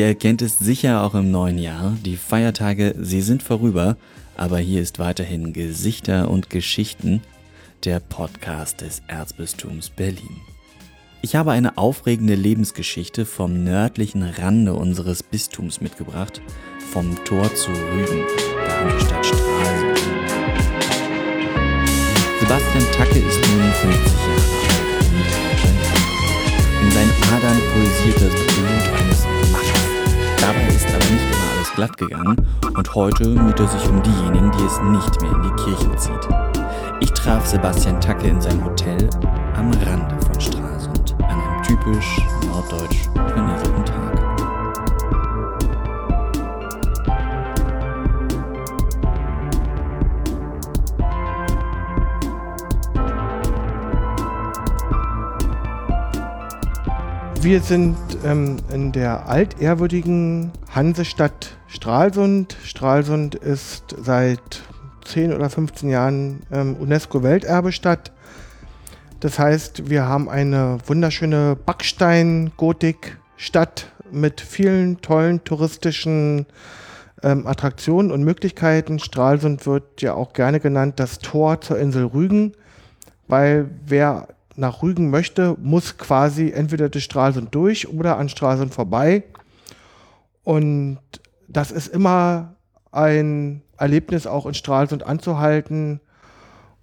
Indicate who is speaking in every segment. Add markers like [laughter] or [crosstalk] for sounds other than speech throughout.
Speaker 1: Ihr kennt es sicher auch im neuen Jahr. Die Feiertage, sie sind vorüber, aber hier ist weiterhin Gesichter und Geschichten, der Podcast des Erzbistums Berlin. Ich habe eine aufregende Lebensgeschichte vom nördlichen Rande unseres Bistums mitgebracht, vom Tor zu Rügen, der Hansestadt Stralsund. Sebastian Tacke ist nun 50 Jahre alt in seinen Adern pulsiert das Blut eines Dabei ist aber nicht immer alles glatt gegangen und heute müht er sich um diejenigen, die es nicht mehr in die Kirche zieht. Ich traf Sebastian Tacke in seinem Hotel am Rande von Stralsund an einem typisch norddeutsch
Speaker 2: Wir sind ähm, in der altehrwürdigen Hansestadt Stralsund. Stralsund ist seit 10 oder 15 Jahren ähm, UNESCO-Welterbestadt. Das heißt, wir haben eine wunderschöne Backstein-Gotik-Stadt mit vielen tollen touristischen ähm, Attraktionen und Möglichkeiten. Stralsund wird ja auch gerne genannt das Tor zur Insel Rügen, weil wer nach Rügen möchte, muss quasi entweder durch Stralsund durch oder an Stralsund vorbei. Und das ist immer ein Erlebnis, auch in Stralsund anzuhalten.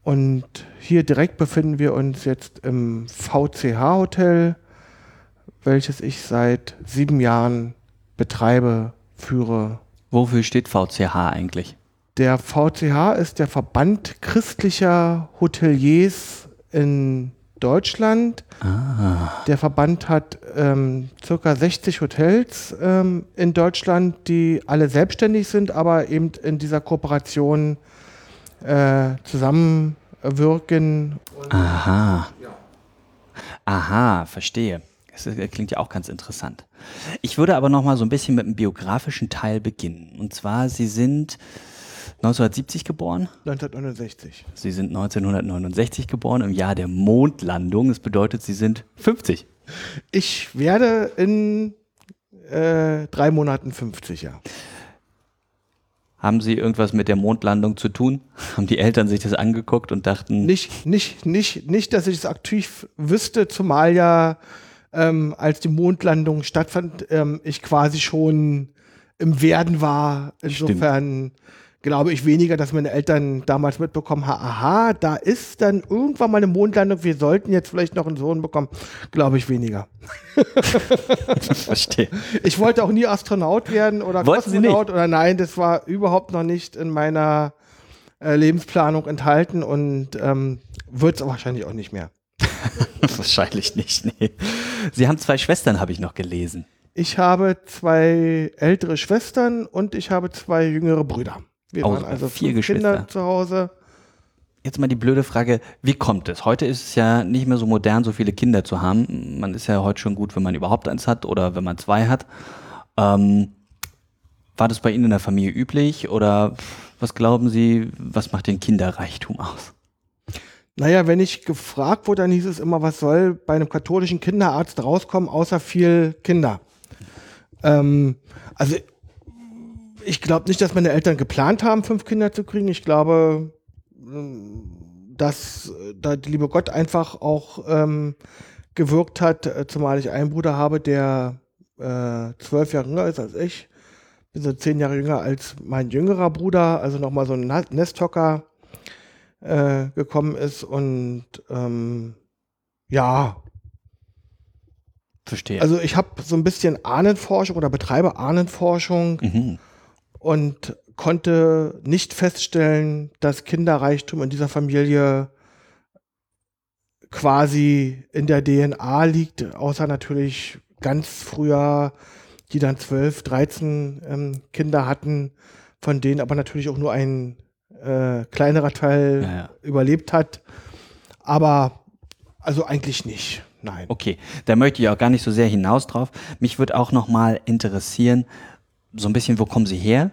Speaker 2: Und hier direkt befinden wir uns jetzt im VCH-Hotel, welches ich seit sieben Jahren betreibe, führe.
Speaker 1: Wofür steht VCH eigentlich?
Speaker 2: Der VCH ist der Verband christlicher Hoteliers in Deutschland. Ah. Der Verband hat ähm, circa 60 Hotels ähm, in Deutschland, die alle selbstständig sind, aber eben in dieser Kooperation äh, zusammenwirken.
Speaker 1: Aha. Ja. Aha, verstehe. Das klingt ja auch ganz interessant. Ich würde aber noch mal so ein bisschen mit dem biografischen Teil beginnen. Und zwar, Sie sind 1970 geboren?
Speaker 2: 1969.
Speaker 1: Sie sind 1969 geboren, im Jahr der Mondlandung. Das bedeutet, Sie sind 50.
Speaker 2: Ich werde in äh, drei Monaten 50, ja.
Speaker 1: Haben Sie irgendwas mit der Mondlandung zu tun? [laughs] Haben die Eltern sich das angeguckt und dachten.
Speaker 2: Nicht, nicht, nicht, nicht, dass ich es aktiv wüsste, zumal ja, ähm, als die Mondlandung stattfand, ähm, ich quasi schon im Werden war. Insofern. Stimmt glaube ich weniger, dass meine Eltern damals mitbekommen haben, aha, da ist dann irgendwann mal eine Mondlandung, wir sollten jetzt vielleicht noch einen Sohn bekommen. Glaube ich weniger. [laughs]
Speaker 1: Verstehe.
Speaker 2: Ich wollte auch nie Astronaut werden oder
Speaker 1: Wollten Kosmonaut
Speaker 2: oder nein, das war überhaupt noch nicht in meiner äh, Lebensplanung enthalten und ähm, wird es wahrscheinlich auch nicht mehr. [laughs]
Speaker 1: wahrscheinlich nicht, nee. Sie haben zwei Schwestern, habe ich noch gelesen.
Speaker 2: Ich habe zwei ältere Schwestern und ich habe zwei jüngere Brüder. Wir
Speaker 1: waren also vier Geschwister
Speaker 2: Kinder zu Hause.
Speaker 1: Jetzt mal die blöde Frage, wie kommt es? Heute ist es ja nicht mehr so modern, so viele Kinder zu haben. Man ist ja heute schon gut, wenn man überhaupt eins hat oder wenn man zwei hat. Ähm, war das bei Ihnen in der Familie üblich oder was glauben Sie, was macht den Kinderreichtum aus?
Speaker 2: Naja, wenn ich gefragt wurde, dann hieß es immer, was soll bei einem katholischen Kinderarzt rauskommen, außer viel Kinder. Ähm, also ich glaube nicht, dass meine Eltern geplant haben, fünf Kinder zu kriegen. Ich glaube, dass da die liebe Gott einfach auch ähm, gewirkt hat, äh, zumal ich einen Bruder habe, der äh, zwölf Jahre jünger ist als ich, bin so zehn Jahre jünger als mein jüngerer Bruder, also nochmal so ein Nesthocker äh, gekommen ist und ähm, ja.
Speaker 1: Verstehe.
Speaker 2: Also ich habe so ein bisschen Ahnenforschung oder betreibe Ahnenforschung. Mhm und konnte nicht feststellen, dass Kinderreichtum in dieser Familie quasi in der DNA liegt, außer natürlich ganz früher, die dann 12, 13 ähm, Kinder hatten, von denen aber natürlich auch nur ein äh, kleinerer Teil ja, ja. überlebt hat. Aber also eigentlich nicht. Nein.
Speaker 1: Okay, da möchte ich auch gar nicht so sehr hinaus drauf. Mich würde auch noch mal interessieren, so ein bisschen, wo kommen Sie her?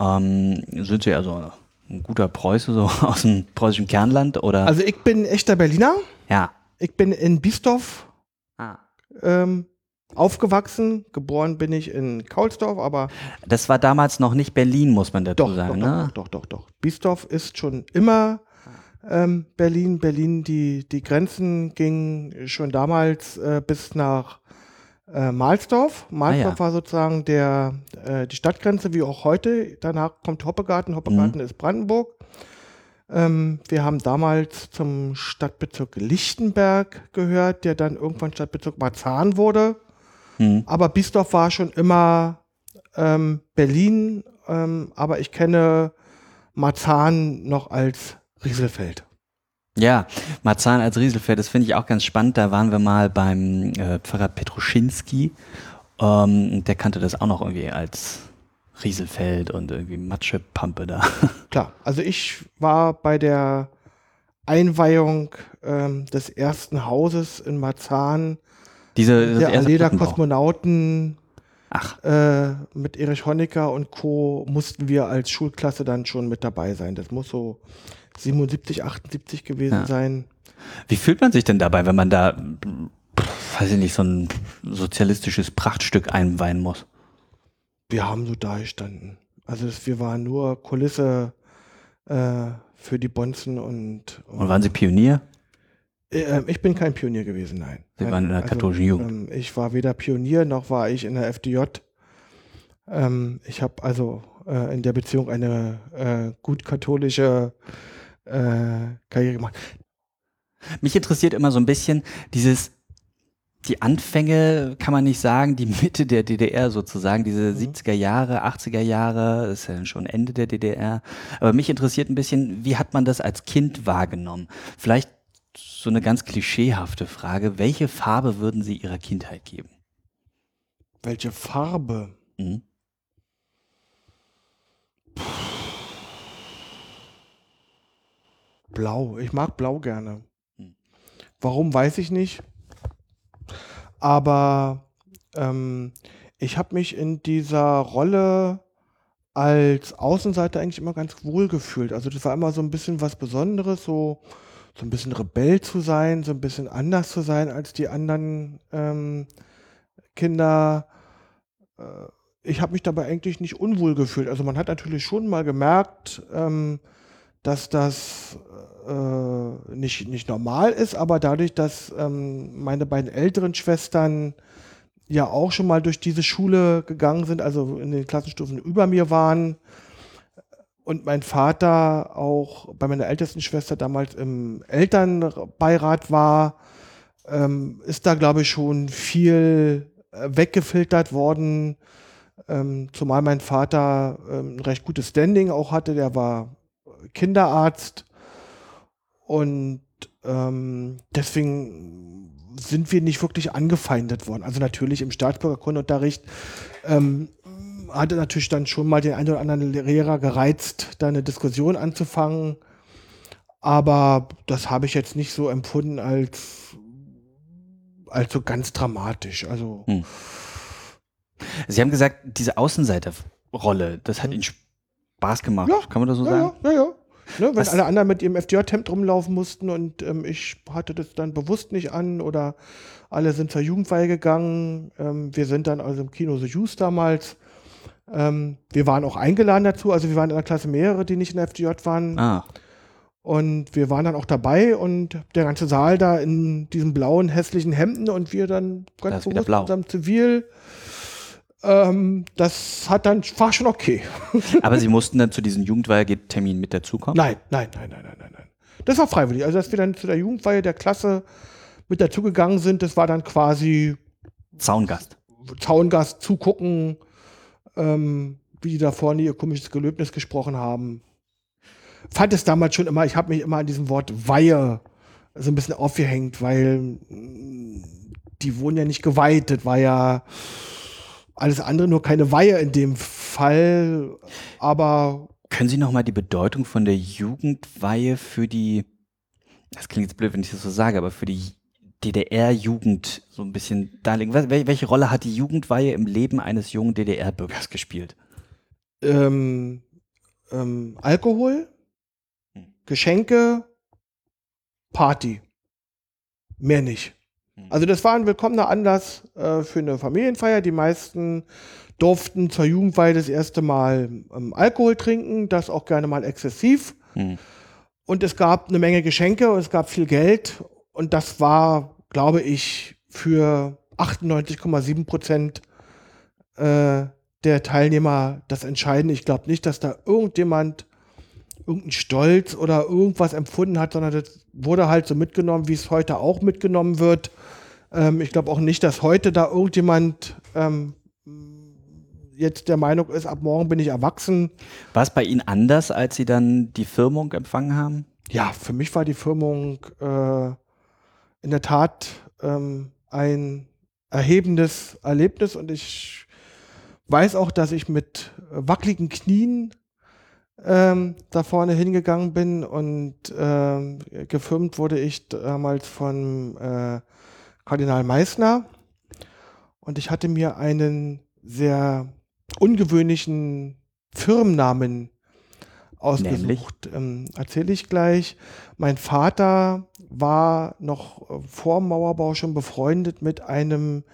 Speaker 1: Ähm, sind Sie also ein guter Preuße, so [laughs] aus dem preußischen Kernland? Oder?
Speaker 2: Also ich bin echter Berliner.
Speaker 1: Ja.
Speaker 2: Ich bin in Biesdorf ah. ähm, aufgewachsen. Geboren bin ich in Kaulsdorf, aber.
Speaker 1: Das war damals noch nicht Berlin, muss man dazu
Speaker 2: doch,
Speaker 1: sagen,
Speaker 2: doch,
Speaker 1: ne?
Speaker 2: Doch, doch, doch, doch. Biesdorf ist schon immer ähm, Berlin. Berlin, die, die Grenzen gingen schon damals äh, bis nach äh, Mahlsdorf. Mahlsdorf
Speaker 1: Ah, ja.
Speaker 2: war sozusagen der, äh, die Stadtgrenze, wie auch heute. Danach kommt Hoppegarten. Hoppegarten ist Brandenburg. Ähm, wir haben damals zum Stadtbezirk Lichtenberg gehört, der dann irgendwann Stadtbezirk Marzahn wurde.
Speaker 1: Hm.
Speaker 2: Aber Biesdorf war schon immer ähm, Berlin, ähm, aber ich kenne Marzahn noch als Rieselfeld.
Speaker 1: Ja, Marzahn als Rieselfeld, das finde ich auch ganz spannend. Da waren wir mal beim äh, Pfarrer Petruschinski. Ähm, der kannte das auch noch irgendwie als Rieselfeld und irgendwie Matschepampe da. [laughs]
Speaker 2: Klar, also ich war bei der Einweihung ähm, des ersten Hauses in Marzahn,
Speaker 1: Diese
Speaker 2: der Allee. Kosmonauten
Speaker 1: Ach,
Speaker 2: äh, mit Erich Honecker und Co. mussten wir als Schulklasse dann schon mit dabei sein. Das muss so 77, 78 gewesen
Speaker 1: Ja.
Speaker 2: sein.
Speaker 1: wie fühlt man sich denn dabei, wenn man da, weiß ich nicht, so ein sozialistisches Prachtstück einweihen muss?
Speaker 2: Wir haben so da gestanden. Also wir waren nur Kulisse äh, für die Bonzen und,
Speaker 1: Und waren Sie Pionier?
Speaker 2: Äh, ich bin kein Pionier gewesen, nein.
Speaker 1: Sie waren in der katholischen Jugend.
Speaker 2: Ähm, ich war weder Pionier noch war ich in der FDJ. Ähm, ich habe also äh, in der Beziehung eine äh, gut katholische äh, Karriere gemacht.
Speaker 1: Mich interessiert immer so ein bisschen dieses, die Anfänge, kann man nicht sagen, die Mitte der DDR sozusagen, diese 70er Jahre, 80er Jahre, ist ja schon Ende der DDR. Aber mich interessiert ein bisschen, wie hat man das als Kind wahrgenommen? Vielleicht so eine ganz klischeehafte Frage. Welche Farbe würden Sie Ihrer Kindheit geben?
Speaker 2: Welche Farbe?
Speaker 1: Mhm.
Speaker 2: Blau. Ich mag Blau gerne.
Speaker 1: Hm.
Speaker 2: Warum, weiß ich nicht. Aber ähm, ich habe mich in dieser Rolle als Außenseiter eigentlich immer ganz wohl gefühlt. Also das war immer so ein bisschen was Besonderes, so, so ein bisschen Rebell zu sein, so ein bisschen anders zu sein als die anderen ähm, Kinder. Äh, ich habe mich dabei eigentlich nicht unwohl gefühlt. Also man hat natürlich schon mal gemerkt, ähm, dass das äh, nicht, nicht normal ist, aber dadurch, dass ähm, meine beiden älteren Schwestern ja auch schon mal durch diese Schule gegangen sind, also in den Klassenstufen über mir waren und mein Vater auch bei meiner ältesten Schwester damals im Elternbeirat war, ähm, ist da, glaube ich, schon viel äh, weggefiltert worden. Ähm, zumal mein Vater ähm, ein recht gutes Standing auch hatte, der war Kinderarzt und ähm, deswegen sind wir nicht wirklich angefeindet worden. Also natürlich im Staatsbürgerkundeunterricht ähm, hatte natürlich dann schon mal den einen oder anderen Lehrer gereizt, da eine Diskussion anzufangen. Aber das habe ich jetzt nicht so empfunden als, als so ganz dramatisch. Also
Speaker 1: Hm. Sie haben gesagt, diese Außenseiterrolle, das hat
Speaker 2: Mhm.
Speaker 1: Ihnen Spaß gemacht.
Speaker 2: Ja,
Speaker 1: Kann man das so
Speaker 2: ja,
Speaker 1: sagen?
Speaker 2: ja, ja, ja. Ne, wenn
Speaker 1: Was-
Speaker 2: alle anderen mit ihrem FDJ-Hemd rumlaufen mussten und ähm, ich hatte das dann bewusst nicht an oder alle sind zur Jugendweihe gegangen. Ähm, wir sind dann also im Kino The Juice damals. Ähm, wir waren auch eingeladen dazu, also wir waren in der Klasse mehrere, die nicht in der FDJ waren.
Speaker 1: Ah,
Speaker 2: Und wir waren dann auch dabei und der ganze Saal da in diesen blauen, hässlichen Hemden und wir dann
Speaker 1: Da
Speaker 2: ganz bewusst in unserem Zivil. Ähm, das hat dann, war schon okay. [laughs]
Speaker 1: aber Sie mussten dann zu diesem Jugendweihetermin mit dazukommen?
Speaker 2: Nein, nein, nein, nein, nein, nein, nein. Das war freiwillig. Also, dass wir dann zu der Jugendweihe der Klasse mit dazugegangen sind, das war dann quasi
Speaker 1: Zaungast.
Speaker 2: Zaungast zugucken, ähm, wie die da vorne ihr komisches Gelöbnis gesprochen haben. Fand es damals schon immer, ich habe mich immer an diesem Wort Weihe so ein bisschen aufgehängt, weil mm, die wurden ja nicht geweiht, das war ja alles andere, nur keine Weihe in dem Fall, aber
Speaker 1: Können Sie nochmal die Bedeutung von der Jugendweihe für die, das klingt jetzt blöd, wenn ich das so sage, aber für die DDR-Jugend so ein bisschen darlegen? Welche Rolle hat die Jugendweihe im Leben eines jungen DDR-Bürgers gespielt?
Speaker 2: ähm, ähm, Alkohol,
Speaker 1: Hm.
Speaker 2: Geschenke, Party. Mehr nicht. Also das war ein willkommener Anlass äh, für eine Familienfeier. Die meisten durften zur Jugendweihe das erste Mal ähm, Alkohol trinken, das auch gerne mal exzessiv.
Speaker 1: Hm.
Speaker 2: Und es gab eine Menge Geschenke und es gab viel Geld. Und das war, glaube ich, für 98,7 Prozent äh, der Teilnehmer das Entscheidende. Ich glaube nicht, dass da irgendjemand irgendeinen Stolz oder irgendwas empfunden hat, sondern das wurde halt so mitgenommen, wie es heute auch mitgenommen wird. Ähm, ich glaube auch nicht, dass heute da irgendjemand ähm, jetzt der Meinung ist, ab morgen bin ich erwachsen.
Speaker 1: War es bei Ihnen anders, als Sie dann die Firmung empfangen haben?
Speaker 2: Ja, für mich war die Firmung äh, in der Tat ähm, ein erhebendes Erlebnis und ich weiß auch, dass ich mit wackeligen Knien ähm, da vorne hingegangen bin und ähm, gefilmt wurde ich damals von äh, Kardinal Meissner und ich hatte mir einen sehr ungewöhnlichen Firmennamen ausgesucht. Ähm, Erzähle ich gleich. Mein Vater war noch vor Mauerbau schon befreundet mit einem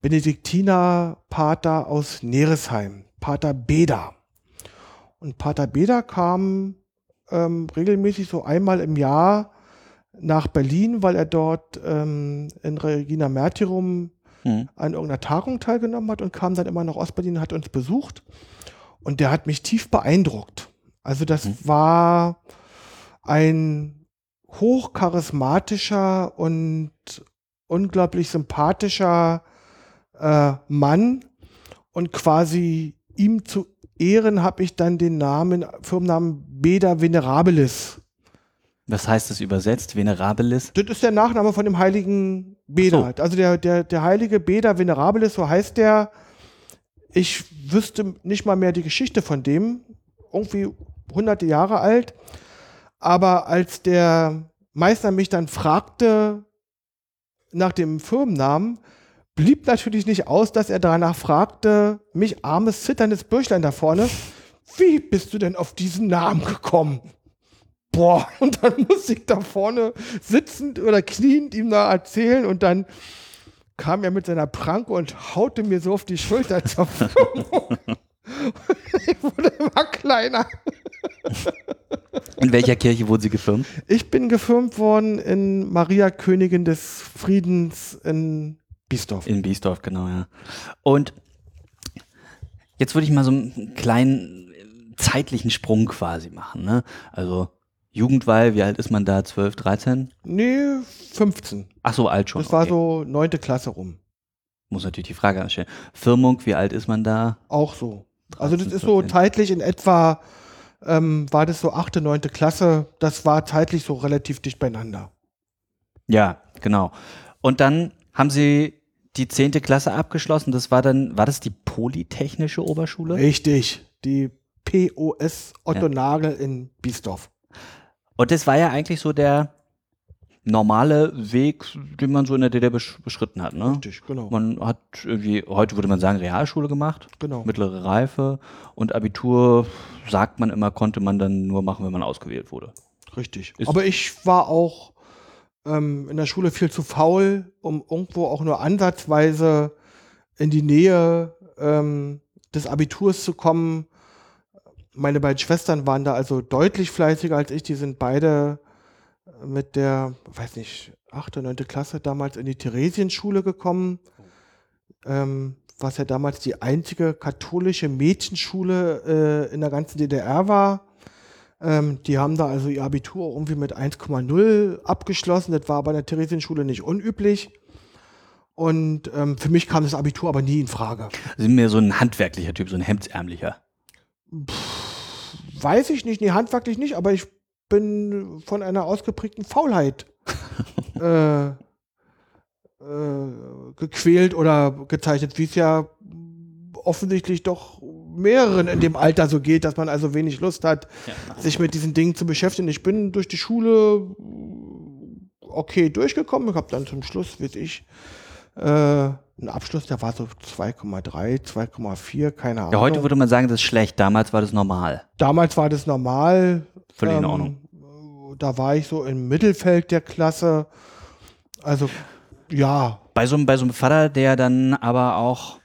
Speaker 2: Benediktinerpater aus Neresheim, Pater Beda. Und Pater Beda kam ähm, regelmäßig so einmal im Jahr nach Berlin, weil er dort ähm, in Regina Märtyrum
Speaker 1: Hm.
Speaker 2: an irgendeiner Tagung teilgenommen hat und kam dann immer nach Ostberlin und hat uns besucht. Und der hat mich tief beeindruckt. Also das
Speaker 1: Mhm.
Speaker 2: war ein hochcharismatischer und unglaublich sympathischer äh, Mann. Und quasi ihm zu Ehren habe ich dann den Namen, Firmennamen Beda Venerabilis.
Speaker 1: Was heißt das übersetzt? Venerabilis?
Speaker 2: Das ist der Nachname von dem heiligen Beda. Also der, der, der heilige Beda Venerabilis, so heißt der. Ich wüsste nicht mal mehr die Geschichte von dem. Irgendwie hunderte Jahre alt. Aber als der Meister mich dann fragte nach dem Firmennamen, blieb natürlich nicht aus, dass er danach fragte, mich armes, zitterndes Bürschlein da vorne, wie bist du denn auf diesen Namen gekommen? Boah, [laughs] und dann muss ich da vorne sitzend oder kniend ihm da erzählen und dann kam er mit seiner Pranke und haute mir so auf die Schulter [laughs] ich wurde immer kleiner.
Speaker 1: In welcher Kirche wurden Sie gefirmt?
Speaker 2: Ich bin gefirmt worden in Maria Königin des Friedens in Biesdorf.
Speaker 1: In Biesdorf, genau, ja. Und jetzt würde ich mal so einen kleinen zeitlichen Sprung quasi machen. Ne? Also Jugendweihe, wie alt ist man da? 12, 13?
Speaker 2: Nee, 15.
Speaker 1: Ach so, alt schon.
Speaker 2: Das war
Speaker 1: okay.
Speaker 2: so neunte Klasse rum.
Speaker 1: Muss natürlich die Frage anstellen. Firmung, wie alt ist man da?
Speaker 2: Auch so. Also das
Speaker 1: 13,
Speaker 2: ist so
Speaker 1: 14.
Speaker 2: zeitlich in etwa, ähm, war das so achte, neunte Klasse. Das war zeitlich so relativ dicht beieinander.
Speaker 1: Ja, genau. Und dann haben Sie die 10. Klasse abgeschlossen. Das war dann, war das die Polytechnische Oberschule?
Speaker 2: Richtig. Die POS Otto
Speaker 1: Ja.
Speaker 2: Nagel in Biesdorf.
Speaker 1: Und das war ja eigentlich so der normale Weg, den man so in der DDR besch beschritten hat. Ne?
Speaker 2: Richtig, genau.
Speaker 1: Man hat irgendwie, heute würde man sagen, Realschule gemacht,
Speaker 2: Genau.
Speaker 1: mittlere Reife und Abitur, sagt man immer, konnte man dann nur machen, wenn man ausgewählt wurde.
Speaker 2: Richtig.
Speaker 1: Ist-
Speaker 2: Aber ich war auch ähm, in der Schule viel zu faul, um irgendwo auch nur ansatzweise in die Nähe ähm, des Abiturs zu kommen. Meine beiden Schwestern waren da also deutlich fleißiger als ich. Die sind beide mit der, weiß nicht, achte, neunte Klasse damals in die Theresienschule gekommen. Ähm, was ja damals die einzige katholische Mädchenschule äh, in der ganzen DDR war. Ähm, die haben da also ihr Abitur irgendwie mit 1,0 abgeschlossen. Das war bei der Theresienschule nicht unüblich. Und ähm, für mich kam das Abitur aber nie in Frage.
Speaker 1: Sie sind mir so ein handwerklicher Typ, so ein hemdsärmlicher.
Speaker 2: Weiß ich nicht, nee, handwerklich nicht, aber ich bin von einer ausgeprägten Faulheit [laughs] äh, äh, gequält oder gezeichnet, wie es ja offensichtlich doch mehreren in dem Alter so geht, dass man also wenig Lust hat, sich mit diesen Dingen zu beschäftigen. Ich bin durch die Schule okay durchgekommen. Ich habe dann zum Schluss, weiß ich, äh, einen Abschluss, der war so 2,3, 2,4, keine Ahnung.
Speaker 1: Ja, heute würde man sagen, das ist schlecht, damals war das normal.
Speaker 2: Damals war das normal.
Speaker 1: Völlig in
Speaker 2: Ähm,
Speaker 1: Ordnung.
Speaker 2: Da war ich so im Mittelfeld der Klasse. Also Ja,
Speaker 1: Bei so, bei so einem Vater, der dann aber auch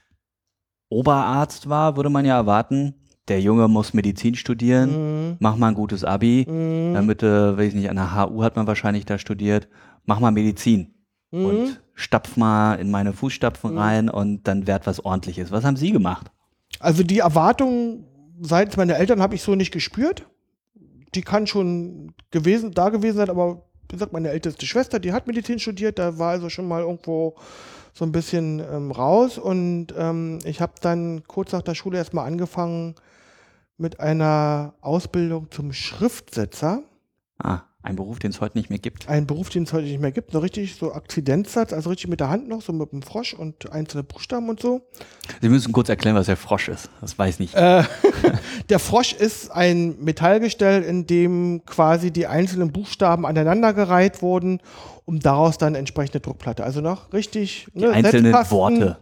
Speaker 1: Oberarzt war, würde man ja erwarten, der Junge muss Medizin studieren,
Speaker 2: mhm.
Speaker 1: mach mal ein gutes Abi,
Speaker 2: Mhm.
Speaker 1: damit, äh, weiß ich nicht, an der HU hat man wahrscheinlich da studiert, mach mal Medizin
Speaker 2: Mhm.
Speaker 1: und stapf mal in meine Fußstapfen rein und dann werd was ordentliches. Was haben Sie gemacht?
Speaker 2: Also die Erwartung seitens meiner Eltern habe ich so nicht gespürt. Die kann schon gewesen, da gewesen sein, aber wie gesagt, meine älteste Schwester, die hat Medizin studiert, da war also schon mal irgendwo so ein bisschen ähm, raus. Und ähm, ich habe dann kurz nach der Schule erstmal angefangen mit einer Ausbildung zum Schriftsetzer.
Speaker 1: Ah, ein Beruf, den es heute nicht mehr gibt.
Speaker 2: Ein Beruf, den es heute nicht mehr gibt, so richtig so Akzidenzsatz, also richtig mit der Hand noch, so mit dem Frosch und einzelne Buchstaben und so.
Speaker 1: Sie müssen kurz erklären, was der Frosch ist. Das weiß nicht.
Speaker 2: Äh, [laughs] der Frosch ist ein Metallgestell, in dem quasi die einzelnen Buchstaben aneinandergereiht wurden, um daraus dann entsprechende Druckplatte. Also noch richtig
Speaker 1: Die einzelnen
Speaker 2: Setzkasten,
Speaker 1: Worte.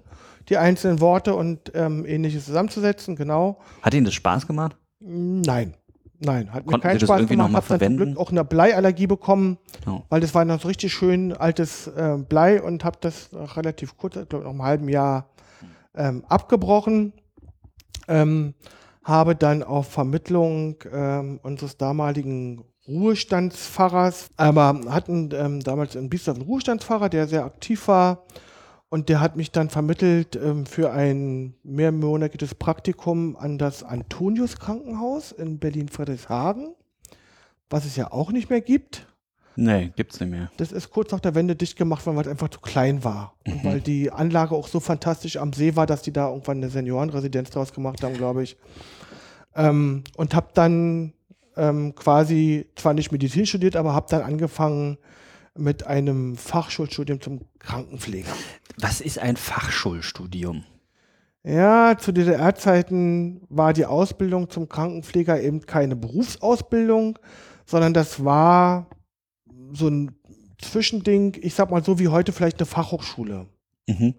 Speaker 2: Die einzelnen Worte und ähm, ähnliches zusammenzusetzen, genau.
Speaker 1: Hat Ihnen das Spaß gemacht?
Speaker 2: Nein. Nein, hat mir
Speaker 1: Konnten
Speaker 2: keinen
Speaker 1: Sie
Speaker 2: Spaß
Speaker 1: irgendwie
Speaker 2: gemacht.
Speaker 1: mal
Speaker 2: Hab dann zum? Glück auch eine Bleiallergie bekommen,
Speaker 1: Oh.
Speaker 2: weil das war noch so richtig schön altes äh, Blei und habe das relativ kurz, ich glaube nach einem halben Jahr ähm, abgebrochen. Ähm, habe dann auf Vermittlung ähm, unseres damaligen Ruhestandspfarrers, aber hatten ähm, damals in Biesdorf einen Ruhestandspfarrer, der sehr aktiv war und der hat mich dann vermittelt ähm, für ein mehrmonatiges Praktikum an das Antonius Krankenhaus in Berlin-Friedrichshagen, was es ja auch nicht mehr gibt.
Speaker 1: Nee, gibt's nicht mehr.
Speaker 2: Das ist kurz nach der Wende dicht gemacht worden, weil es einfach zu klein war. Und
Speaker 1: Mhm.
Speaker 2: weil die Anlage auch so fantastisch am See war, dass die da irgendwann eine Seniorenresidenz draus gemacht haben, glaube ich. Ähm, und habe dann ähm, quasi zwar nicht Medizin studiert, aber habe dann angefangen mit einem Fachschulstudium zum Krankenpfleger.
Speaker 1: Was ist ein Fachschulstudium?
Speaker 2: Ja, zu DDR-Zeiten war die Ausbildung zum Krankenpfleger eben keine Berufsausbildung, sondern das war so ein Zwischending, ich sag mal so wie heute vielleicht eine Fachhochschule.
Speaker 1: Mhm.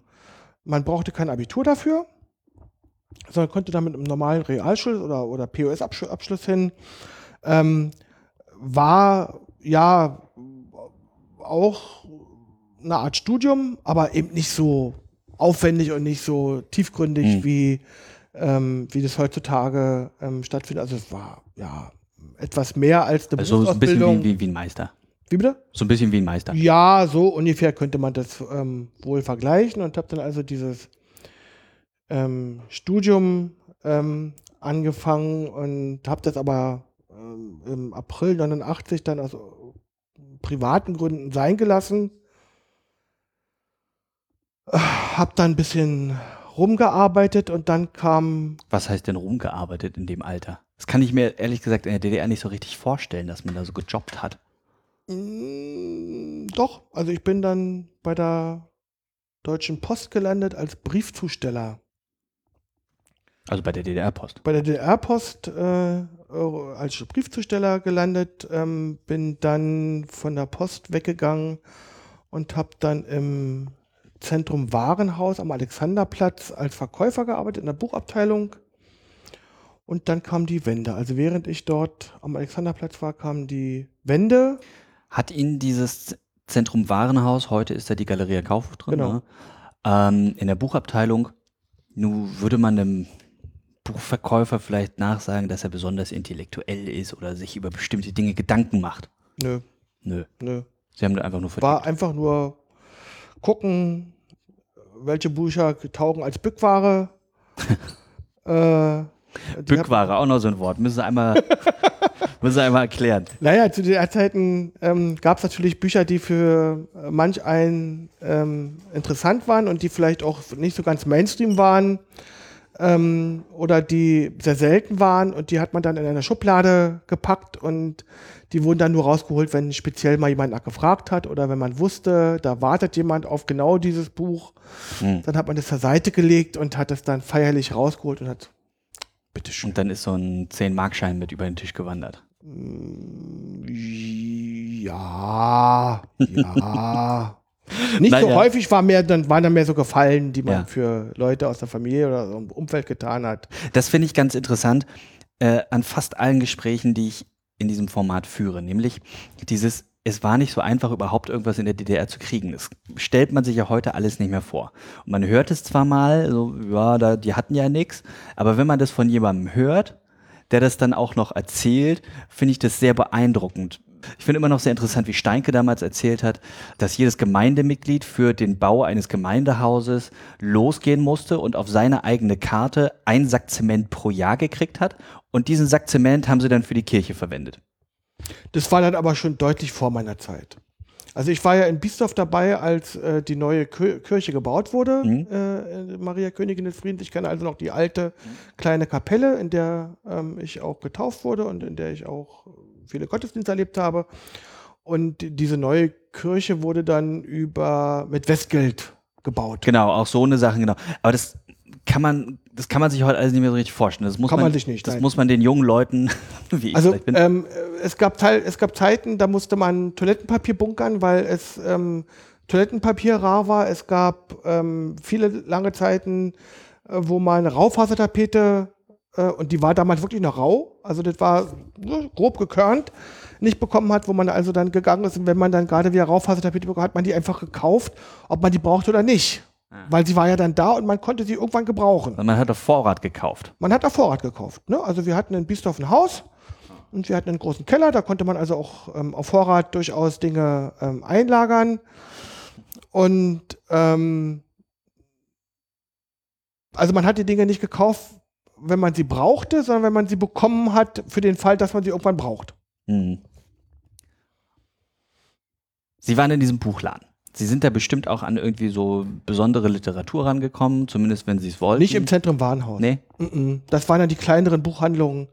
Speaker 2: Man brauchte kein Abitur dafür, sondern konnte dann mit einem normalen Realschul- oder, oder POS-Abschluss hin. Ähm, war ja auch eine Art Studium, aber eben nicht so aufwendig und nicht so tiefgründig,
Speaker 1: Mhm.
Speaker 2: wie, ähm, wie das heutzutage ähm, stattfindet. Also es war ja etwas mehr als eine
Speaker 1: Also so ein bisschen
Speaker 2: Berufsausbildung.
Speaker 1: wie, wie, wie ein Meister.
Speaker 2: wie bitte?
Speaker 1: So ein bisschen wie ein Meister.
Speaker 2: Ja, so ungefähr könnte man das ähm, wohl vergleichen und habe dann also dieses ähm, Studium ähm, angefangen und habe das aber ähm, im April 89 dann aus privaten Gründen sein gelassen. Hab dann ein bisschen rumgearbeitet und dann kam
Speaker 1: Was heißt denn rumgearbeitet in dem Alter? Das kann ich mir ehrlich gesagt in der DDR nicht so richtig vorstellen, dass man da so gejobbt hat.
Speaker 2: Mm, Doch, also ich bin dann bei der Deutschen Post gelandet als Briefzusteller.
Speaker 1: Also bei der DDR-Post.
Speaker 2: Bei der DDR-Post äh, als Briefzusteller gelandet, ähm, bin dann von der Post weggegangen und habe dann im Zentrum Warenhaus am Alexanderplatz als Verkäufer gearbeitet in der Buchabteilung. Und dann kam die Wende. Also während ich dort am Alexanderplatz war, kam die Wende.
Speaker 1: Hat Ihnen dieses Zentrum Warenhaus, heute ist da die Galeria Kaufhof drin,
Speaker 2: Genau.
Speaker 1: ne? ähm, in der Buchabteilung, nun würde man einem Buchverkäufer vielleicht nachsagen, dass er besonders intellektuell ist oder sich über bestimmte Dinge Gedanken macht.
Speaker 2: Nö,
Speaker 1: Nö,
Speaker 2: nö.
Speaker 1: sie haben da einfach nur verdient.
Speaker 2: War einfach nur gucken, welche Bücher taugen als Bückware. [laughs] äh,
Speaker 1: Bückware, auch noch so ein Wort. Müssen Sie einmal, [laughs] müssen Sie einmal erklären.
Speaker 2: Naja, zu der Zeiten ähm, gab es natürlich Bücher, die für äh, manch einen ähm, interessant waren und die vielleicht auch nicht so ganz Mainstream waren ähm, oder die sehr selten waren und die hat man dann in eine Schublade gepackt und die wurden dann nur rausgeholt, wenn speziell mal jemand nachgefragt hat oder wenn man wusste, da wartet jemand auf genau dieses Buch.
Speaker 1: Hm.
Speaker 2: Dann hat man das zur Seite gelegt und hat es dann feierlich rausgeholt und hat, bitteschön.
Speaker 1: Und dann ist so ein 10-Markschein mit über den Tisch gewandert.
Speaker 2: Ja, [laughs] ja. Nicht so
Speaker 1: Naja.
Speaker 2: häufig war mehr, dann waren dann mehr so Gefallen, die man
Speaker 1: Ja.
Speaker 2: für Leute aus der Familie oder so im Umfeld getan hat.
Speaker 1: Das finde ich ganz interessant. Äh, an fast allen Gesprächen, die ich in diesem Format führe, nämlich dieses es war nicht so einfach, überhaupt irgendwas in der DDR zu kriegen. Das stellt man sich ja heute alles nicht mehr vor. Und man hört es zwar mal, so, ja, da, die hatten ja nichts, aber wenn man das von jemandem hört, der das dann auch noch erzählt, finde ich das sehr beeindruckend. Ich finde immer noch sehr interessant, wie Steinke damals erzählt hat, dass jedes Gemeindemitglied für den Bau eines Gemeindehauses losgehen musste und auf seine eigene Karte ein Sack Zement pro Jahr gekriegt hat. Und diesen Sack Zement haben sie dann für die Kirche verwendet.
Speaker 2: Das war dann aber schon deutlich vor meiner Zeit. Also ich war ja in Biesdorf dabei, als äh, die neue Kir Kirche gebaut wurde, mhm. äh, Maria Königin des Friedens. Ich kenne also noch die alte kleine Kapelle, in der ähm, ich auch getauft wurde und in der ich auch viele Gottesdienste erlebt habe. Und diese neue Kirche wurde dann über mit Westgeld gebaut.
Speaker 1: Genau, auch so eine Sache, genau. Aber das kann man, das kann man sich heute alles nicht mehr so richtig vorstellen. Das muss
Speaker 2: kann
Speaker 1: man,
Speaker 2: man sich nicht.
Speaker 1: Das nein. muss man den jungen Leuten, [laughs]
Speaker 2: wie ich also, bin. Ähm, es, gab Teil, es gab Zeiten, da musste man Toilettenpapier bunkern, weil es ähm, Toilettenpapier rar war. Es gab ähm, viele lange Zeiten, äh, wo man Raufasertapete, äh, und die war damals wirklich noch rau, also das war ne, grob gekörnt, nicht bekommen hat, wo man also dann gegangen ist und wenn man dann gerade wieder Raufasertapete bekommen hat, hat man die einfach gekauft, ob man die braucht oder nicht. Weil sie war ja dann da und man konnte sie irgendwann gebrauchen.
Speaker 1: Und man hat auf Vorrat gekauft.
Speaker 2: Man hat auf Vorrat gekauft. Ne? Also wir hatten in Biesdorf ein Haus und wir hatten einen großen Keller, da konnte man also auch ähm, auf Vorrat durchaus Dinge ähm, einlagern. Und ähm, also man hat die Dinge nicht gekauft, wenn man sie brauchte, sondern wenn man sie bekommen hat für den Fall, dass man sie irgendwann braucht. Mhm.
Speaker 1: Sie waren in diesem Buchladen. Sie sind da bestimmt auch an irgendwie so besondere Literatur rangekommen, zumindest wenn Sie es wollten.
Speaker 2: Nicht im Zentrum Warenhaus.
Speaker 1: Nee.
Speaker 2: Das waren dann die kleineren Buchhandlungen,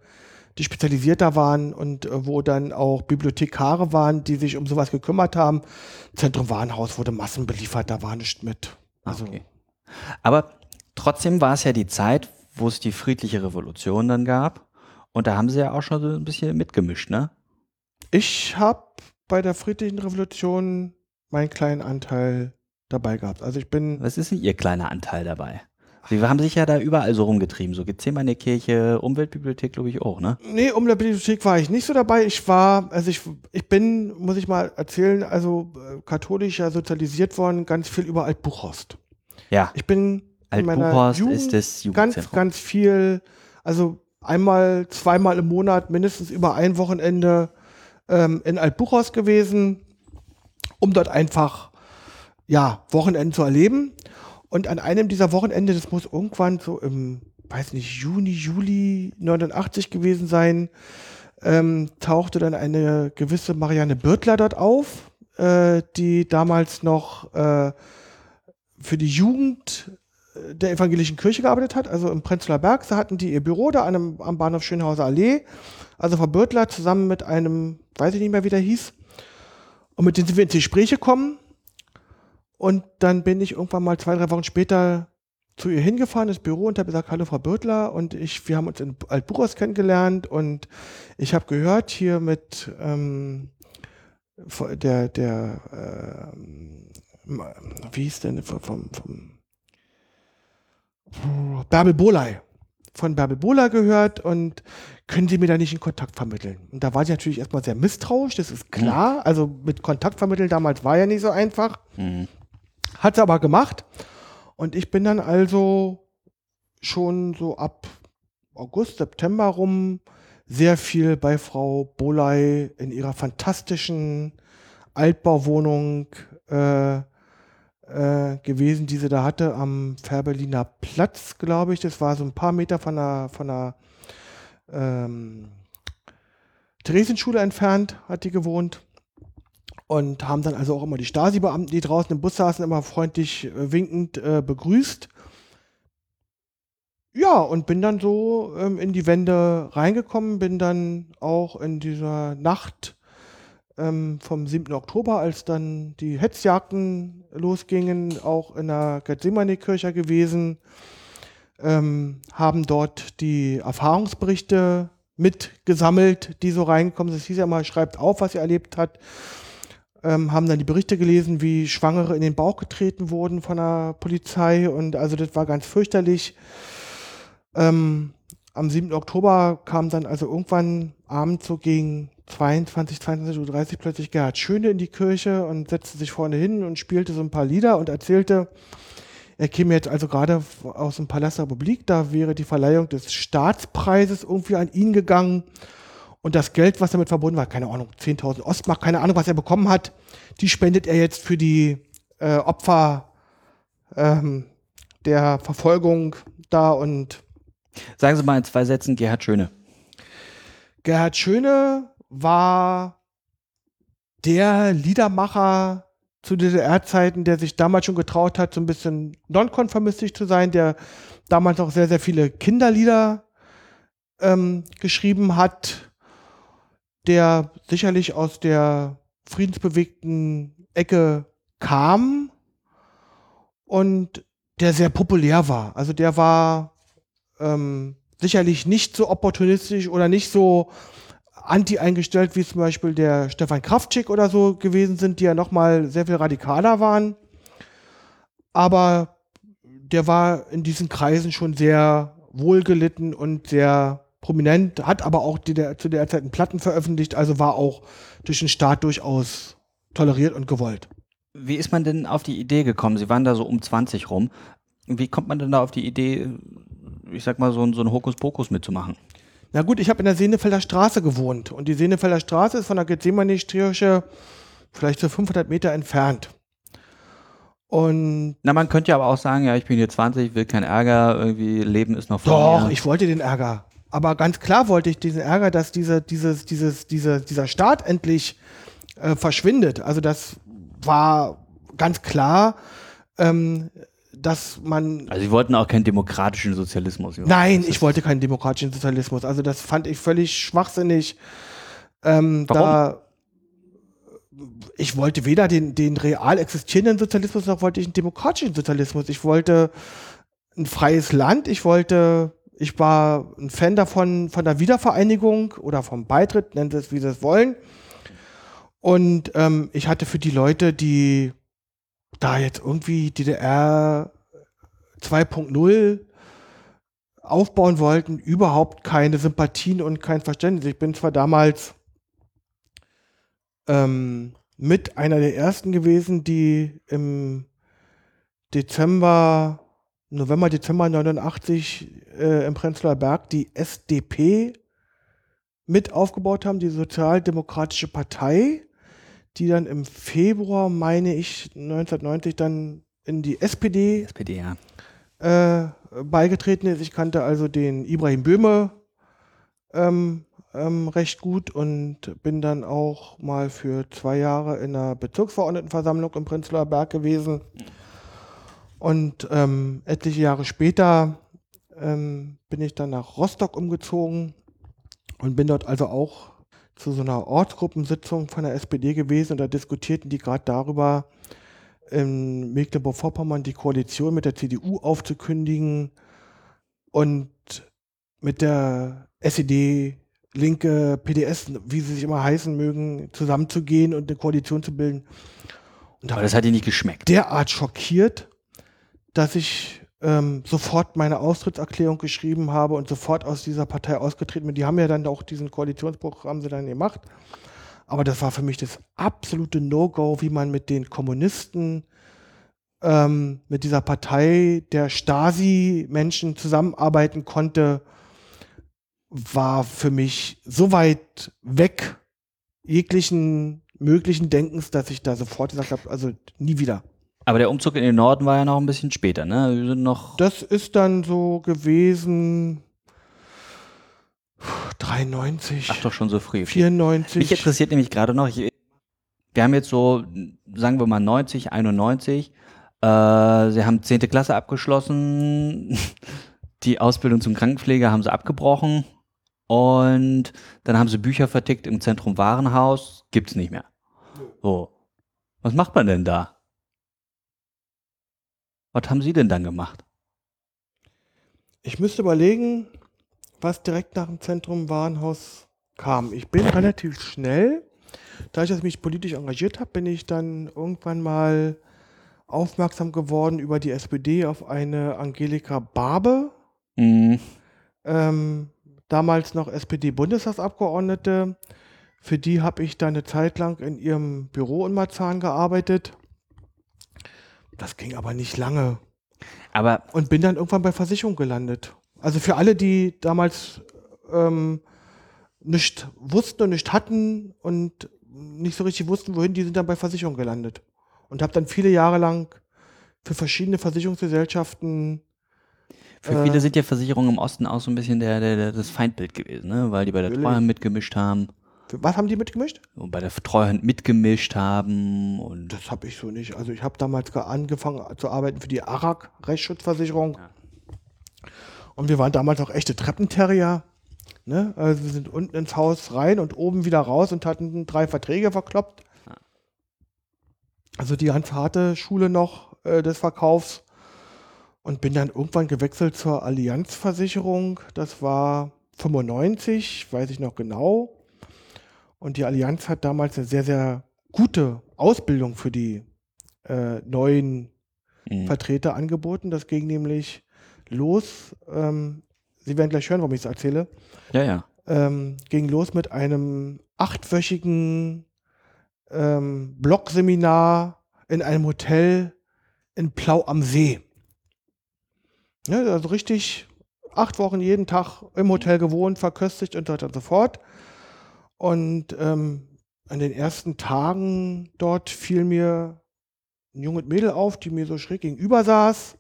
Speaker 2: die spezialisierter waren und äh, wo dann auch Bibliothekare waren, die sich um sowas gekümmert haben. Zentrum Warenhaus wurde massenbeliefert, da war nichts mit.
Speaker 1: Also okay. Aber trotzdem war es ja die Zeit, wo es die friedliche Revolution dann gab. Und da haben Sie ja auch schon so ein bisschen mitgemischt, ne?
Speaker 2: Ich habe bei der friedlichen Revolution meinen kleinen Anteil dabei gehabt. Also ich bin.
Speaker 1: Was ist denn Ihr kleiner Anteil dabei? Sie haben sich ja da überall so rumgetrieben, so Gethsemane Kirche, Umweltbibliothek, glaube ich auch, ne?
Speaker 2: Nee, Umweltbibliothek war ich nicht so dabei. Ich war, also ich, ich bin, muss ich mal erzählen, also äh, katholisch ja sozialisiert worden, ganz viel über Altbuchhorst.
Speaker 1: Ja.
Speaker 2: Ich bin
Speaker 1: Jugend ist das
Speaker 2: ganz, ganz viel, also einmal, zweimal im Monat, mindestens über ein Wochenende ähm, in Altbuchhorst gewesen um dort einfach ja, Wochenenden zu erleben. Und an einem dieser Wochenende, das muss irgendwann so im, weiß nicht, Juni, Juli 89 gewesen sein, ähm, tauchte dann eine gewisse Marianne Birtler dort auf, äh, die damals noch äh, für die Jugend der evangelischen Kirche gearbeitet hat, also im Prenzlauer Berg. Da hatten die ihr Büro da einem, am Bahnhof Schönhauser Allee. Also Frau Birtler zusammen mit einem, weiß ich nicht mehr, wie der hieß, und mit denen sind wir ins Gespräch gekommen. Und dann bin ich irgendwann mal zwei, drei Wochen später zu ihr hingefahren, ins Büro und habe gesagt, hallo Frau Bürtler und ich, wir haben uns in Altbuchhaus kennengelernt und ich habe gehört hier mit ähm, der, der, äh, wie hieß denn, vom, vom Bärbel Boley von Bärbel Bohler gehört und können Sie mir da nicht einen Kontakt vermitteln? Und da war sie natürlich erstmal sehr misstrauisch, das ist klar. Mhm. Also mit Kontakt vermitteln damals war ja nicht so einfach. Mhm. Hat sie aber gemacht. Und ich bin dann also schon so ab August, September rum sehr viel bei Frau Boley in ihrer fantastischen Altbauwohnung äh, äh, gewesen, die sie da hatte am Fährberliner Platz, glaube ich. Das war so ein paar Meter von der, von der ähm, Theresienschule entfernt, hat die gewohnt. Und haben dann also auch immer die Stasi-Beamten, die draußen im Bus saßen, immer freundlich äh, winkend äh, begrüßt. Ja, und bin dann so ähm, in die Wände reingekommen, bin dann auch in dieser Nacht ähm, vom 7. Oktober, als dann die Hetzjagden losgingen, auch in der Gethsemane-Kirche gewesen, ähm, haben dort die Erfahrungsberichte mitgesammelt, die so reinkommen. Das hieß ja mal, schreibt auf, was ihr erlebt habt. Ähm, haben dann die Berichte gelesen, wie Schwangere in den Bauch getreten wurden von der Polizei und also das war ganz fürchterlich. Ähm, am 7. Oktober kam dann also irgendwann abends so gegen 22, 22.30 Uhr plötzlich Gerhard Schöne in die Kirche und setzte sich vorne hin und spielte so ein paar Lieder und erzählte, er käme jetzt also gerade aus dem Palast der Republik, da wäre die Verleihung des Staatspreises irgendwie an ihn gegangen und das Geld, was damit verbunden war, keine Ahnung, 10.000 Ostmark, keine Ahnung, was er bekommen hat, die spendet er jetzt für die äh, Opfer ähm, der Verfolgung da und
Speaker 1: Sagen Sie mal in zwei Sätzen Gerhard Schöne.
Speaker 2: Gerhard Schöne war der Liedermacher zu DDR-Zeiten, der sich damals schon getraut hat, so ein bisschen nonkonformistisch zu sein, der damals auch sehr, sehr viele Kinderlieder ähm, geschrieben hat, der sicherlich aus der friedensbewegten Ecke kam und der sehr populär war. Also der war ähm, sicherlich nicht so opportunistisch oder nicht so anti eingestellt, wie zum Beispiel der Stefan Kraftschick oder so gewesen sind, die ja nochmal sehr viel radikaler waren. Aber der war in diesen Kreisen schon sehr wohlgelitten und sehr prominent, hat aber auch die der, zu der Zeit Platten veröffentlicht, also war auch durch den Staat durchaus toleriert und gewollt.
Speaker 1: Wie ist man denn auf die Idee gekommen? Sie waren da so um 20 rum. Wie kommt man denn da auf die Idee, ich sag mal, so, so ein Hokuspokus mitzumachen?
Speaker 2: Na gut, ich habe in der Senefelder Straße gewohnt und die Senefelder Straße ist von der Gethsemane-Kirche vielleicht so 500 Meter entfernt. Und
Speaker 1: Na, man könnte ja aber auch sagen, ja, ich bin hier 20, will keinen Ärger, irgendwie Leben ist noch vor
Speaker 2: doch,
Speaker 1: mir.
Speaker 2: ich wollte den Ärger. Aber ganz klar wollte ich diesen Ärger, dass diese, dieses, dieses, diese, dieser Staat endlich äh, verschwindet. Also das war ganz klar, ähm, dass man
Speaker 1: Also sie wollten auch keinen demokratischen Sozialismus.
Speaker 2: Nein, ich wollte keinen demokratischen Sozialismus. Also das fand ich völlig schwachsinnig. Ähm,
Speaker 1: Warum?
Speaker 2: Da ich wollte weder den, den real existierenden Sozialismus noch wollte ich einen demokratischen Sozialismus. Ich wollte ein freies Land. Ich wollte, ich war ein Fan davon, von der Wiedervereinigung oder vom Beitritt, nennt es, wie sie es wollen. Und ähm, ich hatte für die Leute, die da jetzt irgendwie DDR 2.0 aufbauen wollten, überhaupt keine Sympathien und kein Verständnis. Ich bin zwar damals ähm, mit einer der ersten gewesen, die im Dezember, November, Dezember 89 äh, im Prenzlauer Berg die SDP mit aufgebaut haben, die Sozialdemokratische Partei, die dann im Februar, meine ich, 1990 dann in die SPD
Speaker 1: SPD, ja.
Speaker 2: äh, beigetreten ist. Ich kannte also den Ibrahim Böhme ähm, ähm, recht gut und bin dann auch mal für zwei Jahre in der Bezirksverordnetenversammlung im Prenzlauer Berg gewesen. Und ähm, etliche Jahre später ähm, bin ich dann nach Rostock umgezogen und bin dort also auch zu so einer Ortsgruppensitzung von der SPD gewesen und da diskutierten die gerade darüber, in Mecklenburg-Vorpommern die Koalition mit der CDU aufzukündigen und mit der SED, Linke, PDS, wie sie sich immer heißen mögen, zusammenzugehen und eine Koalition zu bilden. Und da
Speaker 1: Aber das hat ihnen nicht geschmeckt.
Speaker 2: derart schockiert, dass ich ähm, sofort meine Austrittserklärung geschrieben habe und sofort aus dieser Partei ausgetreten bin. Die haben ja dann auch diesen Koalitionsbruch haben sie dann gemacht. Aber das war für mich das absolute No-Go, wie man mit den Kommunisten, ähm, mit dieser Partei der Stasi-Menschen zusammenarbeiten konnte, war für mich so weit weg jeglichen möglichen Denkens, dass ich da sofort gesagt habe, also nie wieder.
Speaker 1: Aber der Umzug in den Norden war ja noch ein bisschen später, ne? Wir sind noch.
Speaker 2: Das ist dann so gewesen 93,
Speaker 1: Ach doch schon so früh.
Speaker 2: 94.
Speaker 1: Mich interessiert nämlich gerade noch, ich, wir haben jetzt so, sagen wir mal 90, 91, äh, sie haben 10. Klasse abgeschlossen, [laughs] die Ausbildung zum Krankenpfleger haben sie abgebrochen und dann haben sie Bücher vertickt im Zentrum Warenhaus, gibt's nicht mehr. So. Was macht man denn da? Was haben Sie denn dann gemacht?
Speaker 2: Ich müsste überlegen, was direkt nach dem Zentrum Warenhaus kam. Ich bin relativ schnell, da ich mich politisch engagiert habe, bin ich dann irgendwann mal aufmerksam geworden über die SPD auf eine Angelika Barbe,
Speaker 1: Hm,
Speaker 2: ähm, damals noch SPD-Bundestagsabgeordnete, Für die habe ich dann eine Zeit lang in ihrem Büro in Marzahn gearbeitet. Das ging aber nicht lange.
Speaker 1: Aber
Speaker 2: Und bin dann irgendwann bei Versicherung gelandet. Also für alle, die damals ähm, nicht wussten und nicht hatten und nicht so richtig wussten, wohin, die sind dann bei Versicherung gelandet. Und habe dann viele Jahre lang für verschiedene Versicherungsgesellschaften
Speaker 1: für
Speaker 2: Äh.
Speaker 1: viele sind ja Versicherungen im Osten auch so ein bisschen der, der, der, das Feindbild gewesen, ne? weil die bei der. Treuhand mitgemischt haben
Speaker 2: was haben die mitgemischt?
Speaker 1: und bei der Treuhand mitgemischt haben und
Speaker 2: Das habe ich so nicht. Also ich habe damals ge- angefangen zu arbeiten für die ARAG Rechtsschutzversicherung.
Speaker 1: Ja.
Speaker 2: Und wir waren damals auch echte Treppenterrier. Ne? Also wir sind unten ins Haus rein und oben wieder raus und hatten drei Verträge verkloppt.
Speaker 1: Ja.
Speaker 2: Also die ganz harte Schule noch äh, des Verkaufs. Und bin dann irgendwann gewechselt zur Allianzversicherung. Das war 95, weiß ich noch genau. Und die Allianz hat damals eine sehr, sehr gute Ausbildung für die äh, neuen
Speaker 1: Mhm.
Speaker 2: Vertreter angeboten. Das ging nämlich los. Ähm, Sie werden gleich hören, warum ich es erzähle.
Speaker 1: ja, ja.
Speaker 2: Ähm, ging los mit einem achtwöchigen ähm, Blogseminar in einem Hotel in Plau am See. Ja, also richtig acht Wochen jeden Tag im Hotel gewohnt, verköstigt und so weiter und so fort. Und ähm, an den ersten Tagen dort fiel mir ein junges Mädel auf, die mir so schräg gegenüber saß,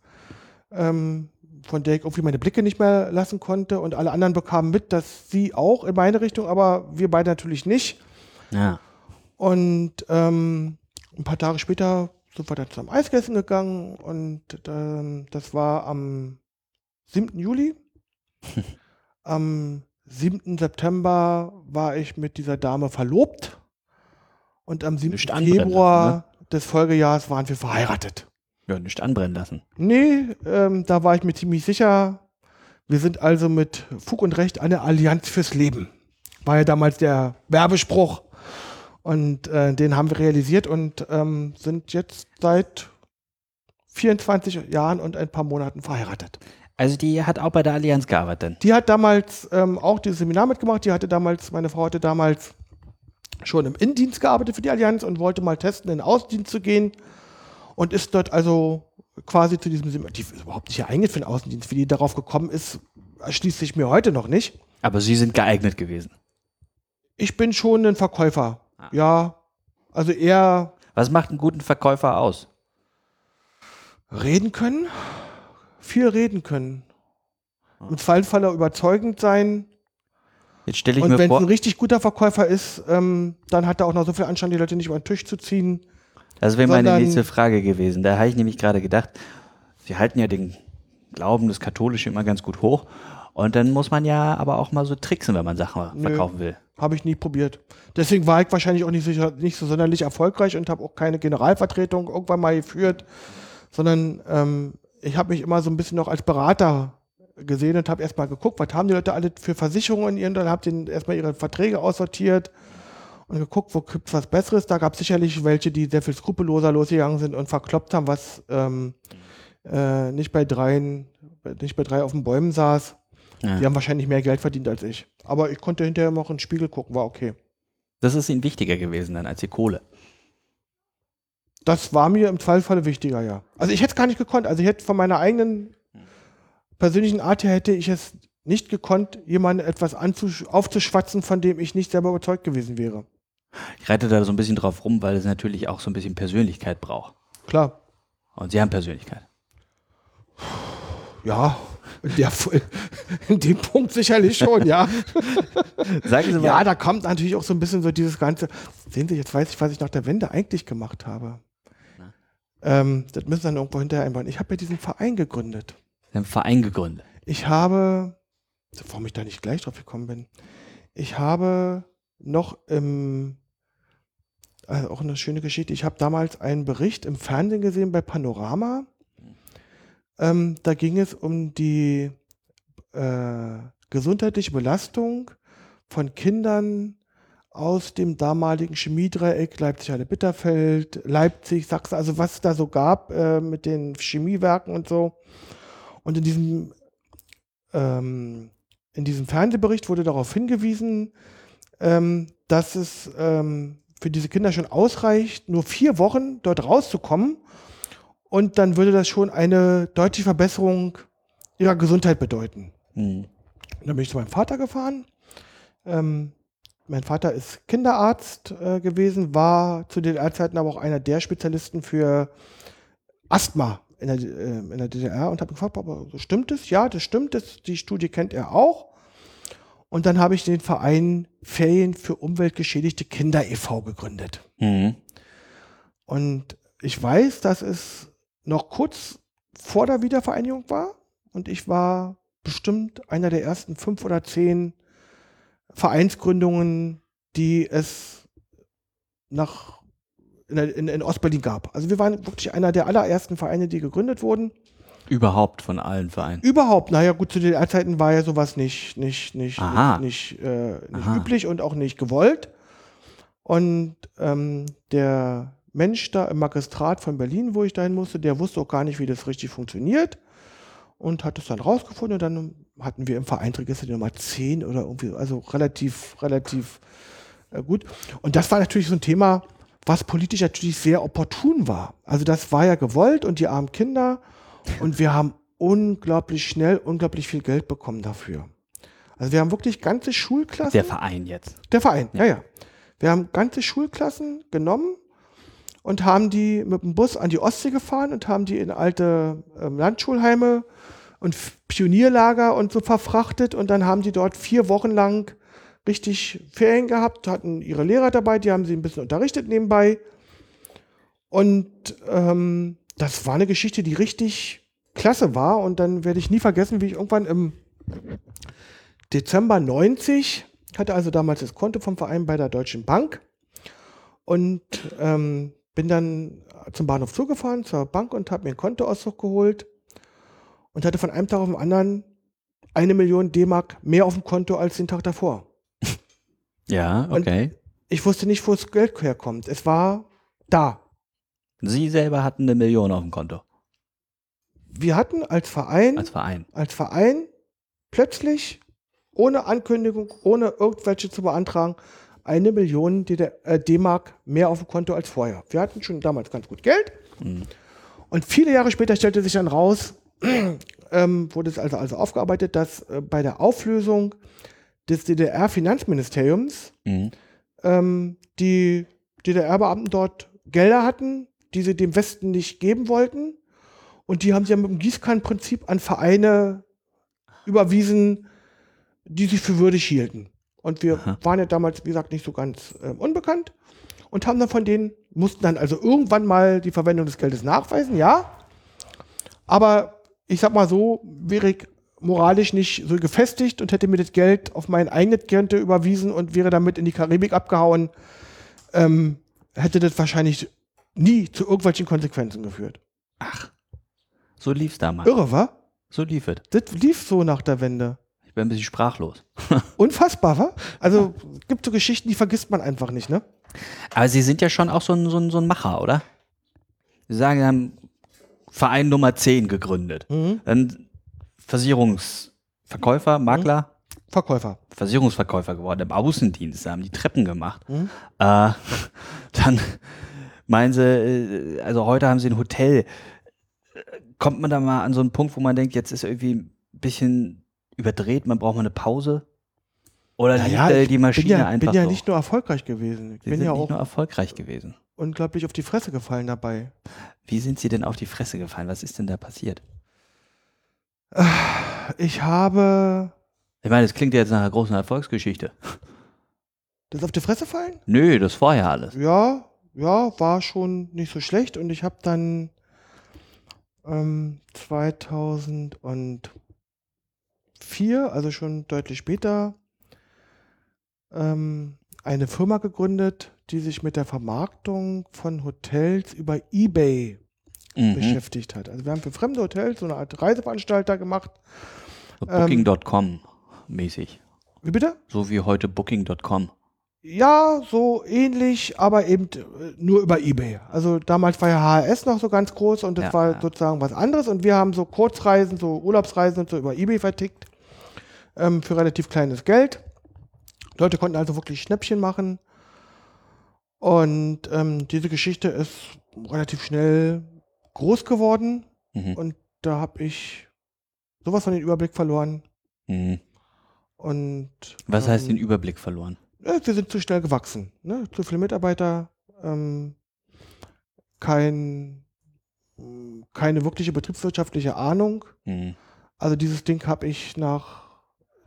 Speaker 2: ähm, von der ich irgendwie meine Blicke nicht mehr lassen konnte. Und alle anderen bekamen mit, dass sie auch in meine Richtung, aber wir beide natürlich nicht.
Speaker 1: ja.
Speaker 2: Und ähm, ein paar Tage später sind wir dann zum Eisgessen gegangen und ähm, das war am 7. Juli. [laughs] am 7. September war ich mit dieser Dame verlobt und am 7.
Speaker 1: Nicht anbrennen
Speaker 2: Februar des Folgejahres waren wir verheiratet.
Speaker 1: Ja, nicht anbrennen lassen.
Speaker 2: Nee, ähm, da war ich mir ziemlich sicher. Wir sind also mit Fug und Recht eine Allianz fürs Leben. War ja damals der Werbespruch. Und äh, den haben wir realisiert und ähm, sind jetzt seit 24 Jahren und ein paar Monaten verheiratet.
Speaker 1: Also die hat auch bei der Allianz gearbeitet.
Speaker 2: Die hat damals ähm, auch dieses Seminar mitgemacht. Die hatte damals, meine Frau hatte damals schon im Innendienst gearbeitet für die Allianz und wollte mal testen, in den Außendienst zu gehen. Und ist dort also quasi zu diesem Seminar, die ist überhaupt nicht geeignet für den Außendienst. Wie die darauf gekommen ist, erschließt sich mir heute noch nicht.
Speaker 1: Aber sie sind geeignet gewesen.
Speaker 2: Ich bin schon ein Verkäufer.
Speaker 1: Ah.
Speaker 2: Ja, also eher
Speaker 1: Was macht einen guten Verkäufer aus?
Speaker 2: reden können, viel reden können. Im Zweifelsfall überzeugend sein,
Speaker 1: Jetzt stelle ich
Speaker 2: Und
Speaker 1: mir
Speaker 2: wenn es
Speaker 1: vor,
Speaker 2: ein richtig guter Verkäufer ist, ähm, dann hat er auch noch so viel Anstand, die Leute nicht über den Tisch zu ziehen.
Speaker 1: das wäre meine nächste Frage gewesen. Da habe ich nämlich gerade gedacht, sie halten ja den Glauben, das Katholische immer ganz gut hoch. Und dann muss man ja aber auch mal so tricksen, wenn man Sachen
Speaker 2: Nö.
Speaker 1: verkaufen will.
Speaker 2: Habe ich nie probiert. Deswegen war ich wahrscheinlich auch nicht, sicher, nicht so sonderlich erfolgreich und habe auch keine Generalvertretung irgendwann mal geführt, sondern ähm, ich habe mich immer so ein bisschen noch als Berater gesehen und habe erstmal geguckt, was haben die Leute alle für Versicherungen in ihren, dann habe ich erstmal ihre Verträge aussortiert und geguckt, wo gibt es was Besseres. Da gab es sicherlich welche, die sehr viel skrupelloser losgegangen sind und verkloppt haben, was ähm, äh, nicht bei dreien, nicht bei drei auf den Bäumen saß.
Speaker 1: Ja.
Speaker 2: Die haben wahrscheinlich mehr Geld verdient als ich. Aber ich konnte hinterher noch in den Spiegel gucken, war okay.
Speaker 1: Das ist ihnen wichtiger gewesen dann als die Kohle.
Speaker 2: Das war mir im Zweifelsfall wichtiger, ja. Also ich hätte es gar nicht gekonnt. Also ich hätte von meiner eigenen persönlichen Art her hätte ich es nicht gekonnt, jemandem etwas aufzuschwatzen, von dem ich nicht selber überzeugt gewesen wäre.
Speaker 1: Ich reite da so ein bisschen drauf rum, weil es natürlich auch so ein bisschen Persönlichkeit braucht.
Speaker 2: Klar,
Speaker 1: Und sie haben Persönlichkeit.
Speaker 2: ja, in, der, in dem Punkt sicherlich schon, ja. [laughs]
Speaker 1: Sagen Sie mal,
Speaker 2: Ja, da kommt natürlich auch so ein bisschen so dieses ganze. Sehen Sie, jetzt weiß ich, was ich nach der Wende eigentlich gemacht habe. Ähm, das müssen Sie dann irgendwo hinterher einbauen. Ich habe ja diesen Verein gegründet.
Speaker 1: Einen Verein gegründet.
Speaker 2: Ich habe, warum ich da nicht gleich drauf gekommen bin, ich habe noch im, also auch eine schöne Geschichte, ich habe damals einen Bericht im Fernsehen gesehen bei Panorama. Ähm, da ging es um die äh, gesundheitliche Belastung von Kindern aus dem damaligen Chemiedreieck Leipzig-Halle-Bitterfeld, Leipzig, Sachsen, also was es da so gab äh, mit den Chemiewerken und so. Und in diesem, ähm, in diesem Fernsehbericht wurde darauf hingewiesen, ähm, dass es ähm, für diese Kinder schon ausreicht, nur vier Wochen dort rauszukommen. Und dann würde das schon eine deutliche Verbesserung ihrer Gesundheit bedeuten.
Speaker 1: Mhm.
Speaker 2: Dann bin ich zu meinem Vater gefahren. Ähm, mein Vater ist Kinderarzt äh, gewesen, war zu DDR-Zeiten aber auch einer der Spezialisten für Asthma in der, äh, in der DDR und habe gefragt, aber stimmt es? Ja, das stimmt. Das, die Studie kennt er auch. Und dann habe ich den Verein Ferien für umweltgeschädigte Kinder e.V. gegründet.
Speaker 1: Mhm.
Speaker 2: Und ich weiß, dass es noch kurz vor der Wiedervereinigung war. Und ich war bestimmt einer der ersten fünf oder zehn Vereinsgründungen, die es nach, in, in, in Ostberlin gab. Also wir waren wirklich einer der allerersten Vereine, die gegründet wurden.
Speaker 1: Überhaupt von allen Vereinen.
Speaker 2: Überhaupt, naja gut, zu den Zeiten war ja sowas nicht, nicht, nicht,
Speaker 1: Aha.
Speaker 2: nicht, nicht, äh, nicht üblich und auch nicht gewollt. Und ähm, der Mensch da im Magistrat von Berlin, wo ich dahin musste, der wusste auch gar nicht, wie das richtig funktioniert und hat es dann rausgefunden und dann hatten wir im Vereinsregister die Nummer 10 oder irgendwie, also relativ, relativ äh, gut. Und das war natürlich so ein Thema, was politisch natürlich sehr opportun war. Also das war ja gewollt und die armen Kinder und wir haben unglaublich schnell, unglaublich viel Geld bekommen dafür. Also wir haben wirklich ganze Schulklassen.
Speaker 1: Der Verein jetzt.
Speaker 2: Der Verein, ja. ja, Wir haben ganze Schulklassen genommen und haben die mit dem Bus an die Ostsee gefahren und haben die in alte ähm, Landschulheime und Pionierlager und so verfrachtet und dann haben die dort vier Wochen lang richtig Ferien gehabt, hatten ihre Lehrer dabei, die haben sie ein bisschen unterrichtet nebenbei. Und ähm, das war eine Geschichte, die richtig klasse war. Und dann werde ich nie vergessen, wie ich irgendwann im Dezember 90 hatte also damals das Konto vom Verein bei der Deutschen Bank und ähm, bin dann zum Bahnhof zugefahren, zur Bank und habe mir einen Kontoauszug geholt und hatte von einem Tag auf den anderen eine Million D-Mark mehr auf dem Konto als den Tag davor. [laughs]
Speaker 1: Ja,
Speaker 2: Und-
Speaker 1: okay.
Speaker 2: Ich wusste nicht, wo das Geld herkommt. Es war da.
Speaker 1: Sie selber hatten eine Million auf dem Konto
Speaker 2: Wir hatten als Verein,
Speaker 1: als Verein.
Speaker 2: als Verein plötzlich ohne Ankündigung, ohne irgendwelche zu beantragen, eine Million äh, D-Mark mehr auf dem Konto als vorher. Wir hatten schon damals ganz gut Geld.
Speaker 1: Mhm.
Speaker 2: Und viele Jahre später stellte sich dann raus, [clears throat] ähm, wurde es also, also aufgearbeitet, dass äh, bei der Auflösung des DDR-Finanzministeriums
Speaker 1: Mhm.
Speaker 2: ähm, die DDR-Beamten dort Gelder hatten, die sie dem Westen nicht geben wollten. Und die haben sie ja mit dem Gießkannenprinzip an Vereine überwiesen, die sich für würdig hielten. Und wir
Speaker 1: Aha.
Speaker 2: waren ja damals, wie gesagt, nicht so ganz ähm, unbekannt und haben dann von denen, mussten dann also irgendwann mal die Verwendung des Geldes nachweisen, ja. Aber ich sag mal so, wäre ich moralisch nicht so gefestigt und hätte mir das Geld auf mein eigenes Konto überwiesen und wäre damit in die Karibik abgehauen, ähm, hätte das wahrscheinlich nie zu irgendwelchen Konsequenzen geführt.
Speaker 1: So lief's damals.
Speaker 2: Irre, wa?
Speaker 1: So lief es.
Speaker 2: Das lief so nach der Wende.
Speaker 1: Ich bin ein bisschen sprachlos. [laughs]
Speaker 2: Unfassbar, wa? Also, es gibt so Geschichten, die vergisst man einfach nicht, ne?
Speaker 1: Aber Sie sind ja schon auch so ein, so ein, so ein Macher, oder? Sie sagen, Verein Nummer 10 gegründet.
Speaker 2: Mhm.
Speaker 1: Dann Versicherungsverkäufer, Makler,
Speaker 2: Verkäufer.
Speaker 1: Versicherungsverkäufer geworden im Außendienst, haben die Treppen gemacht.
Speaker 2: Mhm.
Speaker 1: Äh, [laughs] dann meinen sie, äh, also heute haben sie ein Hotel. Äh, Kommt man da mal an so einen Punkt, wo man denkt, jetzt ist irgendwie ein bisschen überdreht, man braucht mal eine Pause? Oder liegt
Speaker 2: Naja, ich
Speaker 1: die Maschine
Speaker 2: bin ja,
Speaker 1: einfach
Speaker 2: bin ja
Speaker 1: so?
Speaker 2: nicht nur erfolgreich gewesen. Ich
Speaker 1: Sie
Speaker 2: bin ja
Speaker 1: nicht
Speaker 2: auch
Speaker 1: nur erfolgreich gewesen.
Speaker 2: Unglaublich auf die Fresse gefallen dabei.
Speaker 1: Wie sind Sie denn auf die Fresse gefallen? Was ist denn da passiert?
Speaker 2: Ich habe
Speaker 1: Ich meine, das klingt ja jetzt nach einer großen Erfolgsgeschichte.
Speaker 2: das auf die Fresse fallen?
Speaker 1: Nö, das vorher alles.
Speaker 2: Ja, ja, war schon nicht so schlecht und ich habe dann ähm, 2004, also schon deutlich später, ähm, eine Firma gegründet, die sich mit der Vermarktung von Hotels über eBay
Speaker 1: Mhm.
Speaker 2: beschäftigt hat. Also wir haben für fremde Hotels so eine Art Reiseveranstalter gemacht.
Speaker 1: Booking.com mäßig.
Speaker 2: Wie bitte?
Speaker 1: So wie heute Booking.com.
Speaker 2: Ja, so ähnlich, aber eben äh, nur über eBay. Also damals war ja HRS noch so ganz groß und das
Speaker 1: Ja,
Speaker 2: war
Speaker 1: ja.
Speaker 2: sozusagen was anderes und wir haben so Kurzreisen, so Urlaubsreisen und so über eBay vertickt ähm, für relativ kleines Geld. Leute konnten also wirklich Schnäppchen machen. Und ähm, diese Geschichte ist relativ schnell groß geworden.
Speaker 1: Mhm.
Speaker 2: Und da habe ich sowas von den Überblick verloren.
Speaker 1: Mhm.
Speaker 2: Und
Speaker 1: Was heißt
Speaker 2: ähm,
Speaker 1: den Überblick verloren?
Speaker 2: Ja, wir sind zu schnell gewachsen. Ne? Zu viele Mitarbeiter, ähm, kein, keine wirkliche betriebswirtschaftliche Ahnung.
Speaker 1: Mhm.
Speaker 2: Also dieses Ding habe ich nach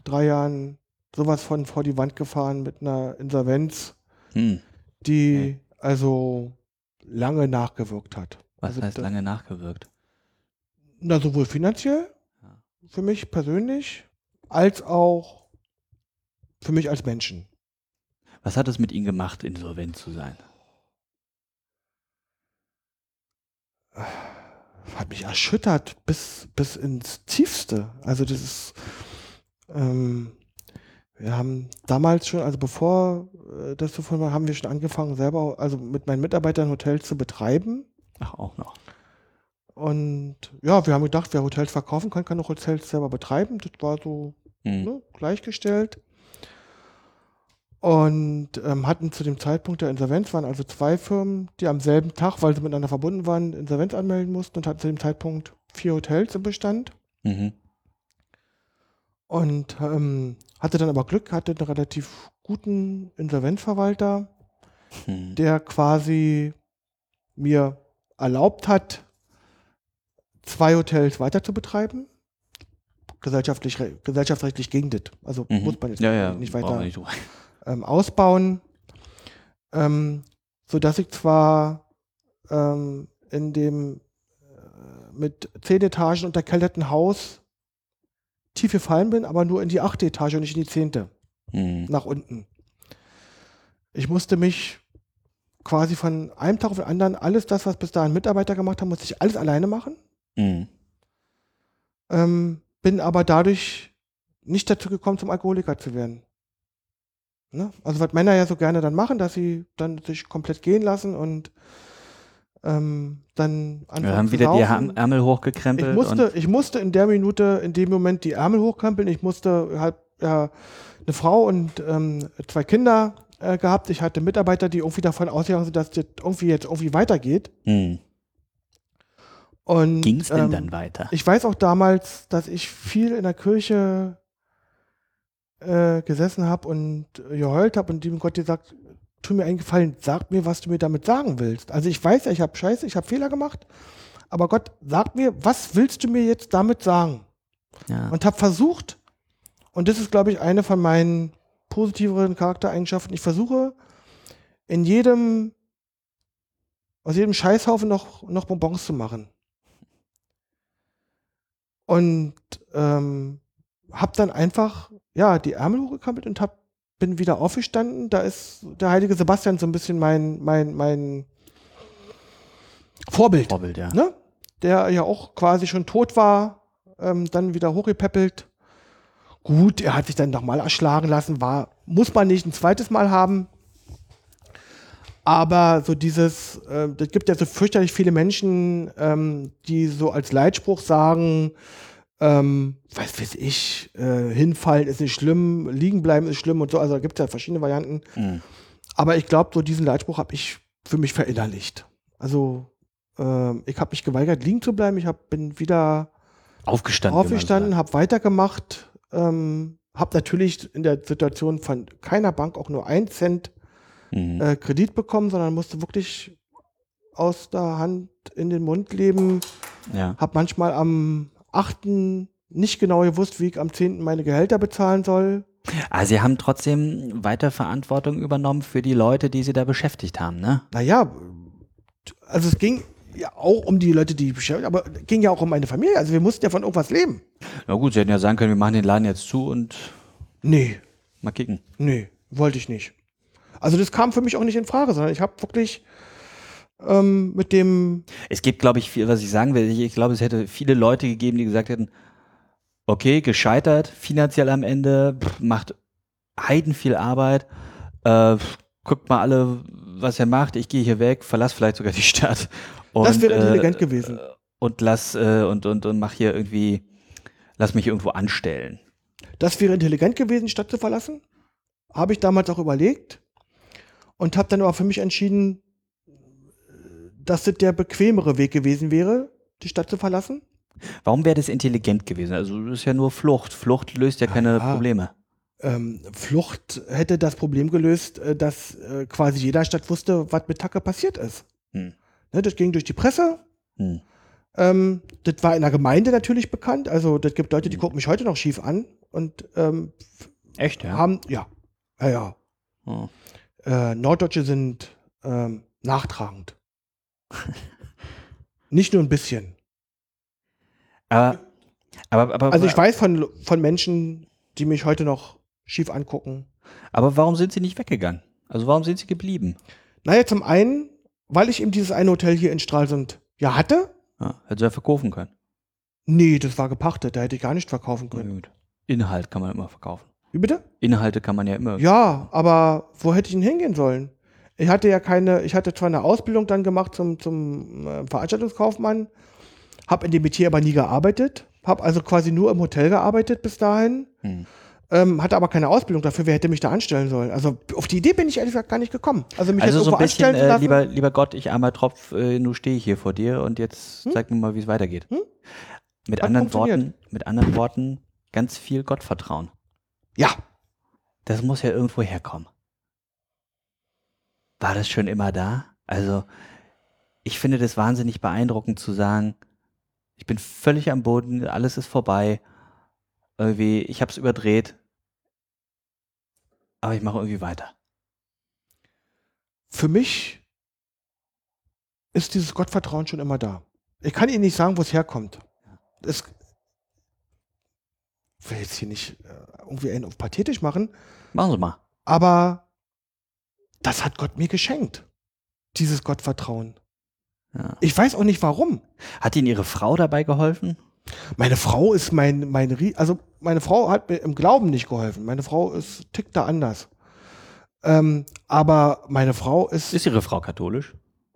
Speaker 2: drei Jahren sowas von vor die Wand gefahren mit einer Insolvenz,
Speaker 1: Hm.
Speaker 2: Die also lange nachgewirkt hat.
Speaker 1: Was
Speaker 2: also
Speaker 1: heißt
Speaker 2: da-
Speaker 1: lange nachgewirkt?
Speaker 2: Na, sowohl finanziell,
Speaker 1: Ja.
Speaker 2: für mich persönlich, als auch für mich als Menschen.
Speaker 1: Was hat es mit Ihnen gemacht, insolvent zu sein?
Speaker 2: hat mich erschüttert bis, bis ins Tiefste. Also das ist, ähm, wir haben damals schon, also bevor äh, das so von war, haben wir schon angefangen, selber, also mit meinen Mitarbeitern Hotels zu betreiben.
Speaker 1: Ach, auch noch.
Speaker 2: Und ja, wir haben gedacht, wer Hotels verkaufen kann, kann auch Hotels selber betreiben. Das war so
Speaker 1: Hm.
Speaker 2: ne, gleichgestellt. Und ähm, hatten zu dem Zeitpunkt der Insolvenz, waren also zwei Firmen, die am selben Tag, weil sie miteinander verbunden waren, Insolvenz anmelden mussten und hatten zu dem Zeitpunkt vier Hotels im Bestand.
Speaker 1: Mhm.
Speaker 2: Und ähm, hatte dann aber Glück, hatte einen relativ guten Insolvenzverwalter,
Speaker 1: Hm.
Speaker 2: der quasi mir erlaubt hat, zwei Hotels weiter zu betreiben. Gesellschaftlich, gesellschaftsrechtlich ging das. Also
Speaker 1: Mhm.
Speaker 2: muss man jetzt
Speaker 1: ja, ja,
Speaker 2: nicht weiter
Speaker 1: nicht [laughs]
Speaker 2: ähm, ausbauen, ähm, sodass ich zwar ähm, in dem äh, mit zehn Etagen unterkellerten Haus tief gefallen bin, aber nur in die achte Etage und nicht in die zehnte,
Speaker 1: Hm.
Speaker 2: nach unten. Ich musste mich quasi von einem Tag auf den anderen, alles das, was bis dahin Mitarbeiter gemacht haben, musste ich alles alleine machen.
Speaker 1: Hm.
Speaker 2: Ähm, bin aber dadurch nicht dazu gekommen, zum Alkoholiker zu werden. Ne? Also was Männer ja so gerne dann machen, dass sie dann sich komplett gehen lassen und ähm, dann anfangen
Speaker 1: Wir haben wieder die Ärmel hochgekrempelt.
Speaker 2: Ich musste, ich musste in der Minute, in dem Moment die Ärmel hochkrempeln. Ich musste halt ja, eine Frau und ähm, zwei Kinder äh, gehabt. Ich hatte Mitarbeiter, die irgendwie davon ausgegangen sind, dass das irgendwie jetzt irgendwie weitergeht.
Speaker 1: hm.
Speaker 2: Und
Speaker 1: Ging es denn
Speaker 2: ähm,
Speaker 1: dann weiter?
Speaker 2: Ich weiß auch damals, dass ich viel in der Kirche äh, gesessen habe und geheult habe und dem Gott gesagt, tu mir einen Gefallen, sag mir, was du mir damit sagen willst. Also ich weiß ja, ich habe Scheiße, ich habe Fehler gemacht, aber Gott, sag mir, was willst du mir jetzt damit sagen?
Speaker 1: ja.
Speaker 2: Und habe versucht, und das ist, glaube ich, eine von meinen positiveren Charaktereigenschaften, ich versuche in jedem, aus jedem Scheißhaufen noch, noch Bonbons zu machen. Und ähm, habe dann einfach, ja, die Ärmel hochgekrempelt und hab, bin wieder aufgestanden. Da ist der heilige Sebastian so ein bisschen mein, mein, mein Vorbild
Speaker 1: Vorbild, ja.
Speaker 2: ne? der ja auch quasi schon tot war, ähm, dann wieder hochgepäppelt. Gut, er hat sich dann nochmal erschlagen lassen, war, muss man nicht ein zweites Mal haben. Aber so dieses, äh, das gibt ja so fürchterlich viele Menschen, ähm, die so als Leitspruch sagen, ähm, was weiß ich, äh, hinfallen ist nicht schlimm, liegen bleiben ist schlimm und so. Also da gibt es ja verschiedene Varianten.
Speaker 1: Hm.
Speaker 2: Aber ich glaube, so diesen Leitspruch habe ich für mich verinnerlicht. Also ähm, ich habe mich geweigert, liegen zu bleiben. Ich hab, bin wieder
Speaker 1: Aufgestanden.
Speaker 2: aufgestanden, habe weitergemacht. Ähm, habe natürlich in der Situation von keiner Bank auch nur einen Cent
Speaker 1: Mhm.
Speaker 2: äh, Kredit bekommen, sondern musste wirklich aus der Hand in den Mund leben.
Speaker 1: ja.
Speaker 2: Habe manchmal am 8. nicht genau gewusst, wie ich am 10. meine Gehälter bezahlen soll.
Speaker 1: Aber Sie haben trotzdem weiter Verantwortung übernommen für die Leute, die Sie da beschäftigt haben, ne?
Speaker 2: Naja, also es ging ja auch um die Leute, die beschäftigt, aber es ging ja auch um meine Familie. Also wir mussten ja von irgendwas leben.
Speaker 1: Na gut, Sie hätten ja sagen können, wir machen den Laden jetzt zu und
Speaker 2: Nee,
Speaker 1: mal kicken.
Speaker 2: nee, wollte ich nicht. Also das kam für mich auch nicht in Frage, sondern ich habe wirklich ähm, mit dem,
Speaker 1: Es gibt, glaube ich, viel, was ich sagen will. Ich, ich glaube, es hätte viele Leute gegeben, die gesagt hätten, okay, gescheitert, finanziell am Ende, pff, macht heiden viel Arbeit, äh, guckt mal alle, was er macht, ich gehe hier weg, verlass vielleicht sogar die Stadt. Und, [laughs]
Speaker 2: das wäre
Speaker 1: äh,
Speaker 2: intelligent gewesen.
Speaker 1: Und lass, äh, und, und, und mach hier irgendwie, lass mich irgendwo anstellen.
Speaker 2: Das wäre intelligent gewesen, die Stadt zu verlassen. habe ich damals auch überlegt und habe dann aber für mich entschieden, dass das der bequemere Weg gewesen wäre, die Stadt zu verlassen.
Speaker 1: Warum wäre das intelligent gewesen? Also das ist ja nur Flucht. Flucht löst ja keine
Speaker 2: Ja.
Speaker 1: Probleme.
Speaker 2: Ähm, Flucht hätte das Problem gelöst, äh, dass äh, quasi jeder Stadt wusste, was mit Tacke passiert ist.
Speaker 1: Hm.
Speaker 2: Ne, das ging durch die Presse.
Speaker 1: Hm.
Speaker 2: Ähm, das war in der Gemeinde natürlich bekannt. Also das gibt Leute, die
Speaker 1: Hm.
Speaker 2: gucken mich heute noch schief an und ähm,
Speaker 1: Echt, ja?
Speaker 2: haben, ja, ja, ja.
Speaker 1: Oh.
Speaker 2: Äh, Norddeutsche sind ähm, nachtragend. [laughs] Nicht nur ein bisschen.
Speaker 1: Aber, aber, aber,
Speaker 2: Also ich weiß von, von Menschen, die mich heute noch schief angucken.
Speaker 1: aber warum sind sie nicht weggegangen? Also warum sind sie geblieben?
Speaker 2: Naja, zum einen, weil ich eben dieses eine Hotel hier in Stralsund ja hatte.
Speaker 1: Ja, hätte sie ja verkaufen können.
Speaker 2: Nee, das war gepachtet, da hätte ich gar nicht verkaufen können.
Speaker 1: gut. Inhalt kann man immer verkaufen.
Speaker 2: Wie bitte?
Speaker 1: Inhalte kann man ja immer.
Speaker 2: Ja, aber wo hätte ich denn hingehen sollen? Ich hatte ja keine, ich hatte zwar eine Ausbildung dann gemacht zum, zum äh, Veranstaltungskaufmann, habe in dem Metier aber nie gearbeitet, habe also quasi nur im Hotel gearbeitet bis dahin,
Speaker 1: Hm.
Speaker 2: ähm, hatte aber keine Ausbildung dafür, wer hätte mich da anstellen sollen? Also auf die Idee bin ich ehrlich gesagt gar nicht gekommen. Also mich
Speaker 1: Also
Speaker 2: jetzt
Speaker 1: so ein bisschen, äh, lieber, lieber Gott, ich armer Tropf, äh, nun stehe ich hier vor dir und jetzt
Speaker 2: Hm?
Speaker 1: zeig mir mal, wie es weitergeht.
Speaker 2: Hm?
Speaker 1: Mit
Speaker 2: Hat
Speaker 1: anderen. Worten, mit anderen Worten, ganz viel Gottvertrauen.
Speaker 2: ja,
Speaker 1: Das muss ja irgendwo herkommen. War das schon immer da? Also, ich finde das wahnsinnig beeindruckend zu sagen, ich bin völlig am Boden, alles ist vorbei. Irgendwie, ich habe es überdreht. Aber ich mache irgendwie weiter.
Speaker 2: für mich ist dieses Gottvertrauen schon immer da. Ich kann Ihnen nicht sagen, wo es herkommt. Es ich will jetzt hier nicht äh, irgendwie einen auf pathetisch machen,
Speaker 1: Machen Sie mal.
Speaker 2: aber das hat Gott mir geschenkt. Dieses Gottvertrauen.
Speaker 1: Ja.
Speaker 2: Ich weiß auch nicht warum.
Speaker 1: Hat Ihnen Ihre Frau dabei geholfen?
Speaker 2: Meine Frau ist mein, mein, also meine Frau hat mir im Glauben nicht geholfen. Meine Frau ist, tickt da anders. Ähm, aber meine Frau ist,
Speaker 1: Ist Ihre Frau katholisch?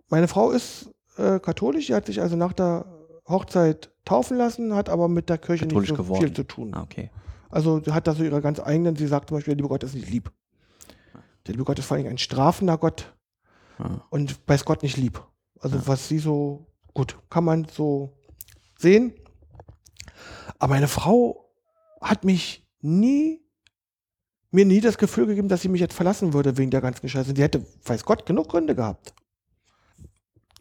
Speaker 2: meine Frau ist äh, katholisch. Die hat sich also nach der Hochzeit taufen lassen, hat aber mit der Kirche
Speaker 1: Katholisch
Speaker 2: nicht so
Speaker 1: geworden.
Speaker 2: viel zu tun.
Speaker 1: Ah, okay.
Speaker 2: Also sie hat da so ihre ganz eigenen, sie sagt zum Beispiel, der liebe Gott ist nicht lieb. Der liebe Gott ist vor allem ein strafender Gott
Speaker 1: Ah.
Speaker 2: und weiß Gott nicht lieb. Also
Speaker 1: Ja.
Speaker 2: was sie so, gut, kann man so sehen. Aber meine Frau hat mich nie, mir nie das Gefühl gegeben, dass sie mich jetzt verlassen würde wegen der ganzen Scheiße. Die hätte, weiß Gott, genug Gründe gehabt.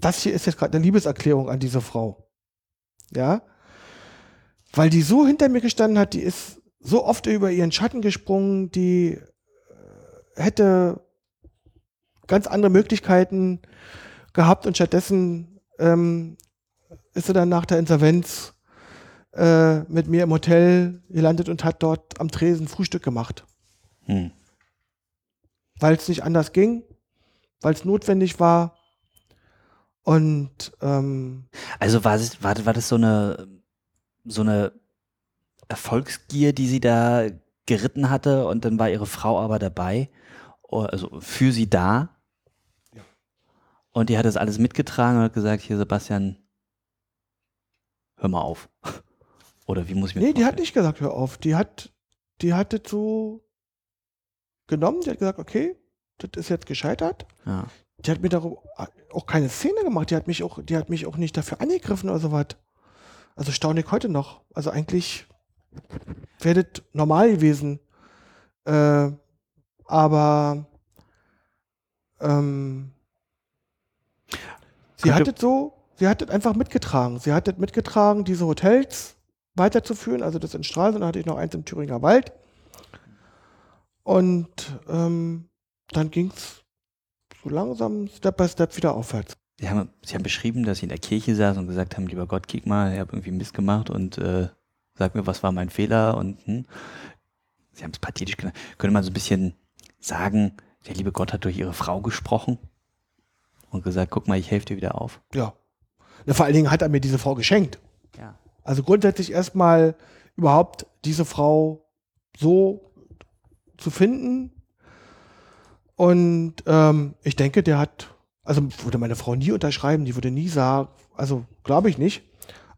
Speaker 2: Das hier ist jetzt gerade eine Liebeserklärung an diese Frau. Ja. Weil die so hinter mir gestanden hat, die ist so oft über ihren Schatten gesprungen, die hätte ganz andere Möglichkeiten gehabt und stattdessen ähm, ist sie dann nach der Insolvenz äh, mit mir im Hotel gelandet und hat dort am Tresen Frühstück gemacht,
Speaker 1: Hm.
Speaker 2: weil es nicht anders ging, weil es notwendig war. Und ähm,
Speaker 1: Also war, es, war, war das so eine, so eine Erfolgsgier, die sie da geritten hatte und dann war ihre Frau aber dabei, also für sie da.
Speaker 2: Ja.
Speaker 1: Und die hat das alles mitgetragen und hat gesagt, hier Sebastian, hör mal auf. [laughs] Oder wie muss ich mir
Speaker 2: nee, die hat nicht gesagt, hör auf. Die hat, die hat das so genommen, die hat gesagt, okay, das ist jetzt gescheitert.
Speaker 1: Ja.
Speaker 2: Die hat mir darum auch keine Szene gemacht. Die hat mich auch, die hat mich auch nicht dafür angegriffen oder sowas. Also staune ich heute noch. Also eigentlich wäre das normal gewesen. Äh, aber ähm, sie
Speaker 1: Könnte-
Speaker 2: hat es so, sie hat es einfach mitgetragen. Sie hat es mitgetragen, diese Hotels weiterzuführen. Also das in Stralsund, dann hatte ich noch eins im Thüringer Wald. Und ähm, dann ging es so langsam, Step by Step wieder aufwärts.
Speaker 1: Sie haben, sie haben beschrieben, dass sie in der Kirche saßen und gesagt haben, lieber Gott, kick mal, ich habe irgendwie Mist gemacht und äh, sag mir, was war mein Fehler und hm. Sie haben es pathetisch genannt. Könnte man so ein bisschen sagen, der liebe Gott hat durch ihre Frau gesprochen und gesagt, guck mal, ich helfe dir wieder auf.
Speaker 2: Ja. Na, vor allen Dingen hat er mir diese Frau geschenkt.
Speaker 1: Ja.
Speaker 2: Also grundsätzlich erstmal überhaupt diese Frau so zu finden. Und ähm, ich denke, der hat, also würde meine Frau nie unterschreiben, die würde nie sagen, also glaube ich nicht.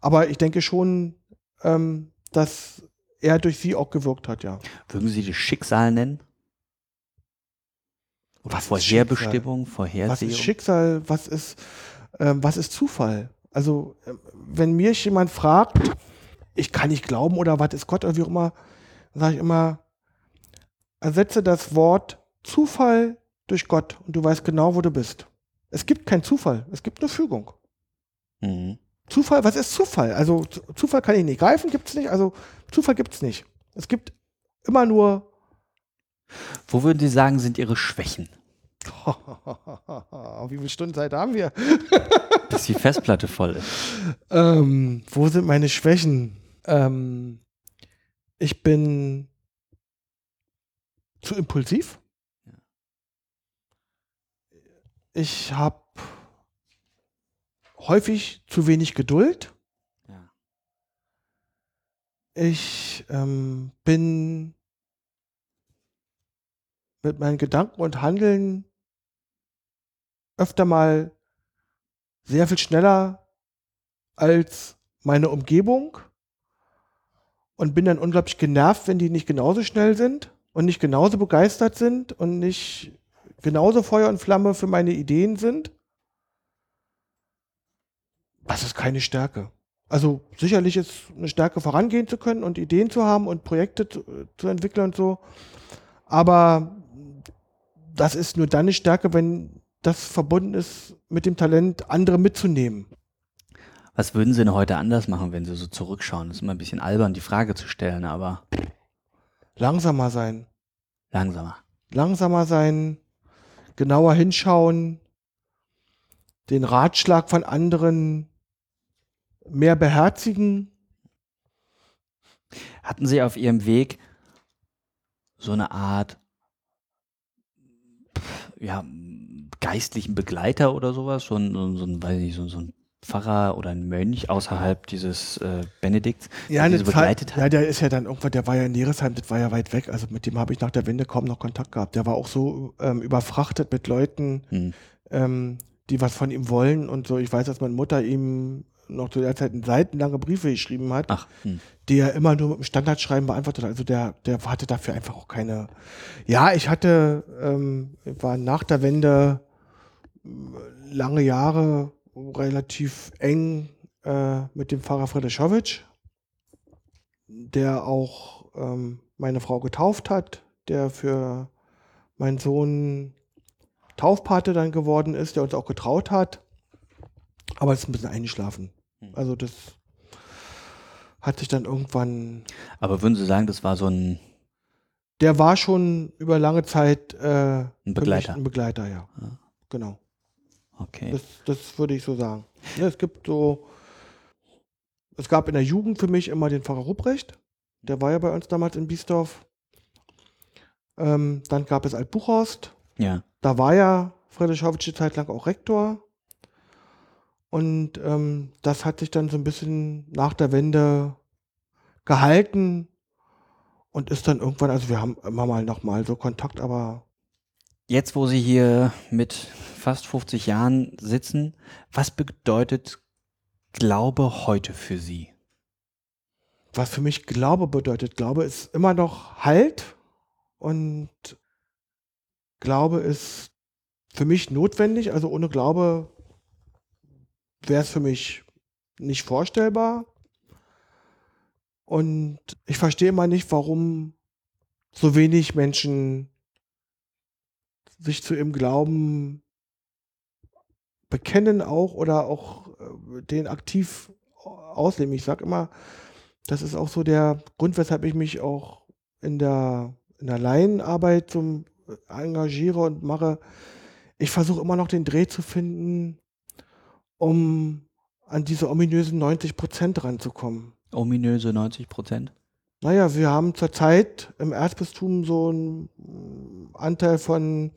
Speaker 2: Aber ich denke schon, ähm, dass er durch sie auch gewirkt hat, ja.
Speaker 1: Würden Sie das Schicksal nennen? Oder
Speaker 2: Was ist
Speaker 1: Vorherbestimmung,
Speaker 2: Was
Speaker 1: Vorhersehung.
Speaker 2: ist Schicksal? Was ist, ähm, was ist Zufall? Also, ähm, wenn mir jemand fragt, ich kann nicht glauben oder was ist Gott oder wie auch immer, sage ich immer, ersetze das Wort Zufall durch Gott und du weißt genau, wo du bist. Es gibt keinen Zufall, es gibt nur Fügung.
Speaker 1: Mhm.
Speaker 2: Zufall, was ist Zufall? Also Zufall kann ich nicht greifen, gibt es nicht. Also Zufall gibt es nicht. Es gibt immer nur
Speaker 1: Wo würden Sie sagen, sind Ihre Schwächen? [laughs]
Speaker 2: Wie viel Stunden Zeit haben wir? [laughs]
Speaker 1: Bis die Festplatte voll ist.
Speaker 2: Ähm, wo sind meine Schwächen? Ähm, ich bin zu impulsiv. Ich habe häufig zu wenig Geduld. Ich ähm, bin mit meinen Gedanken und Handeln öfter mal sehr viel schneller als meine Umgebung und bin dann unglaublich genervt, wenn die nicht genauso schnell sind und nicht genauso begeistert sind und nicht genauso Feuer und Flamme für meine Ideen sind. Das ist keine Stärke. Also sicherlich ist eine Stärke vorangehen zu können und Ideen zu haben und Projekte zu, zu entwickeln und so. Aber das ist nur dann eine Stärke, wenn das verbunden ist mit dem Talent, andere mitzunehmen.
Speaker 1: Was würden Sie denn heute anders machen, wenn Sie so zurückschauen? Das ist immer ein bisschen albern, die Frage zu stellen, aber
Speaker 2: Langsamer sein.
Speaker 1: langsamer.
Speaker 2: Langsamer sein, genauer hinschauen, den Ratschlag von anderen mehr beherzigen.
Speaker 1: Hatten Sie auf Ihrem Weg so eine Art ja, geistlichen Begleiter oder sowas? So ein, so ein, weiß nicht, so, so ein Pfarrer oder ein Mönch außerhalb dieses äh, Benedikts,
Speaker 2: Ja,
Speaker 1: der so
Speaker 2: Zeit,
Speaker 1: begleitet
Speaker 2: ja,
Speaker 1: hat?
Speaker 2: der ist ja dann irgendwann, der war ja in Neresheim, das war ja weit weg. Also mit dem habe ich nach der Wende kaum noch Kontakt gehabt. Der war auch so ähm, überfrachtet mit Leuten,
Speaker 1: Hm.
Speaker 2: ähm, die was von ihm wollen und so. Ich weiß, dass meine Mutter ihm noch zu der Zeit seitenlange Briefe geschrieben hat,
Speaker 1: Ach, hm.
Speaker 2: die er immer nur mit dem Standardschreiben beantwortet hat. Also der, der hatte dafür einfach auch keine. Ja, ich hatte, ähm, war nach der Wende äh, lange Jahre relativ eng äh, mit dem Pfarrer Frederischowitsch, der auch ähm, meine Frau getauft hat, der für meinen Sohn Taufpate dann geworden ist, der uns auch getraut hat. Aber es ist ein bisschen eingeschlafen.
Speaker 1: Hm.
Speaker 2: Also das hat sich dann irgendwann.
Speaker 1: Aber würden Sie sagen, das war so ein,
Speaker 2: Der war schon über lange Zeit äh,
Speaker 1: ein Begleiter?
Speaker 2: ein Begleiter, ja.
Speaker 1: Ja.
Speaker 2: Genau.
Speaker 1: Okay.
Speaker 2: Das, das würde ich so sagen. Ja, es gibt so, es gab in der Jugend für mich immer den Pfarrer Rupprecht. Der war ja bei uns damals in Biesdorf. Ähm, dann gab es Altbuchhorst.
Speaker 1: Ja.
Speaker 2: Da war ja Friedrich Howitsch Zeit lang auch Rektor. Und ähm, das hat sich dann so ein bisschen nach der Wende gehalten und ist dann irgendwann, also wir haben immer mal noch mal so Kontakt, aber
Speaker 1: Jetzt, wo Sie hier mit fast 50 Jahren sitzen, was bedeutet Glaube heute für Sie?
Speaker 2: was für mich Glaube bedeutet. Glaube ist immer noch Halt und Glaube ist für mich notwendig. Also ohne Glaube wäre es für mich nicht vorstellbar. Und ich verstehe immer nicht, warum so wenig Menschen sich zu ihrem Glauben bekennen auch oder auch äh, den aktiv ausleben. Ich sage immer, das ist auch so der Grund, weshalb ich mich auch in der, in der Laienarbeit zum engagiere und mache. Ich versuche immer noch den Dreh zu finden, um an diese ominösen 90 Prozent ranzukommen.
Speaker 1: Ominöse 90 Prozent?
Speaker 2: Naja, wir haben zurzeit im Erzbistum so einen Anteil von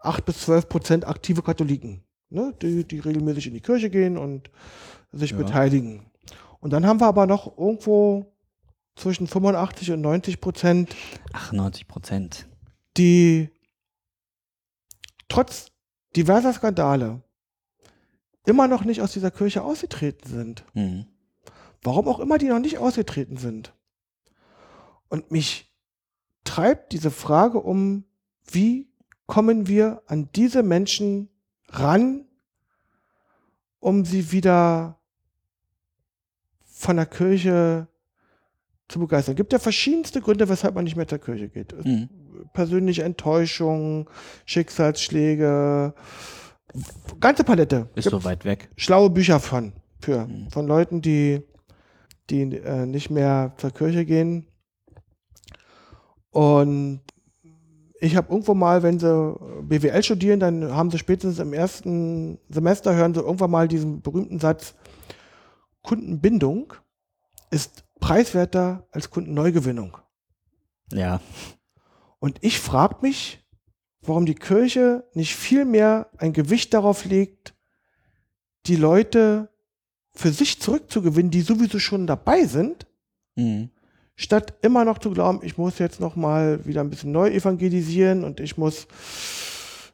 Speaker 2: 8 bis 12 Prozent aktive Katholiken, ne? die, die regelmäßig in die Kirche gehen und sich
Speaker 1: Ja.
Speaker 2: beteiligen. Und dann haben wir aber noch irgendwo zwischen 85 und 90 Prozent,
Speaker 1: Ach, 90 Prozent.
Speaker 2: die trotz diverser Skandale immer noch nicht aus dieser Kirche ausgetreten sind.
Speaker 1: Mhm.
Speaker 2: Warum auch immer die noch nicht ausgetreten sind. Und mich treibt diese Frage um, wie kommen wir an diese Menschen ran, um sie wieder von der Kirche zu begeistern. Es gibt ja verschiedenste Gründe, weshalb man nicht mehr zur Kirche geht.
Speaker 1: Mhm.
Speaker 2: Persönliche Enttäuschung, Schicksalsschläge, ganze Palette.
Speaker 1: Ist
Speaker 2: Gibt
Speaker 1: so weit weg.
Speaker 2: schlaue Bücher von, für,
Speaker 1: Mhm.
Speaker 2: von Leuten, die, die äh, nicht mehr zur Kirche gehen. Und ich habe irgendwo mal, wenn sie BWL studieren, dann haben sie spätestens im ersten Semester, hören sie irgendwann mal diesen berühmten Satz, Kundenbindung ist preiswerter als Kundenneugewinnung.
Speaker 1: Ja.
Speaker 2: Und ich frage mich, warum die Kirche nicht viel mehr ein Gewicht darauf legt, die Leute für sich zurückzugewinnen, die sowieso schon dabei sind,
Speaker 1: Mhm.
Speaker 2: statt immer noch zu glauben, ich muss jetzt noch mal wieder ein bisschen neu evangelisieren und ich muss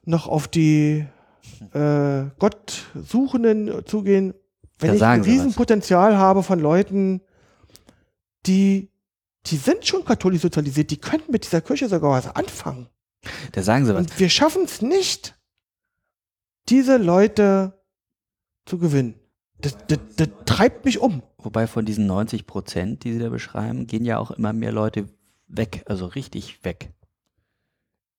Speaker 2: noch auf die äh, Gottsuchenden zugehen. Wenn
Speaker 1: Da
Speaker 2: ich ein. Riesenpotenzial habe von Leuten, die, die sind schon katholisch sozialisiert, die könnten mit dieser Kirche sogar was anfangen.
Speaker 1: Da sagen sie was.
Speaker 2: Und wir schaffen es nicht, diese Leute zu gewinnen. Das, das, das treibt mich um.
Speaker 1: Wobei von diesen 90 Prozent, die Sie da beschreiben, gehen ja auch immer mehr Leute weg, also richtig weg.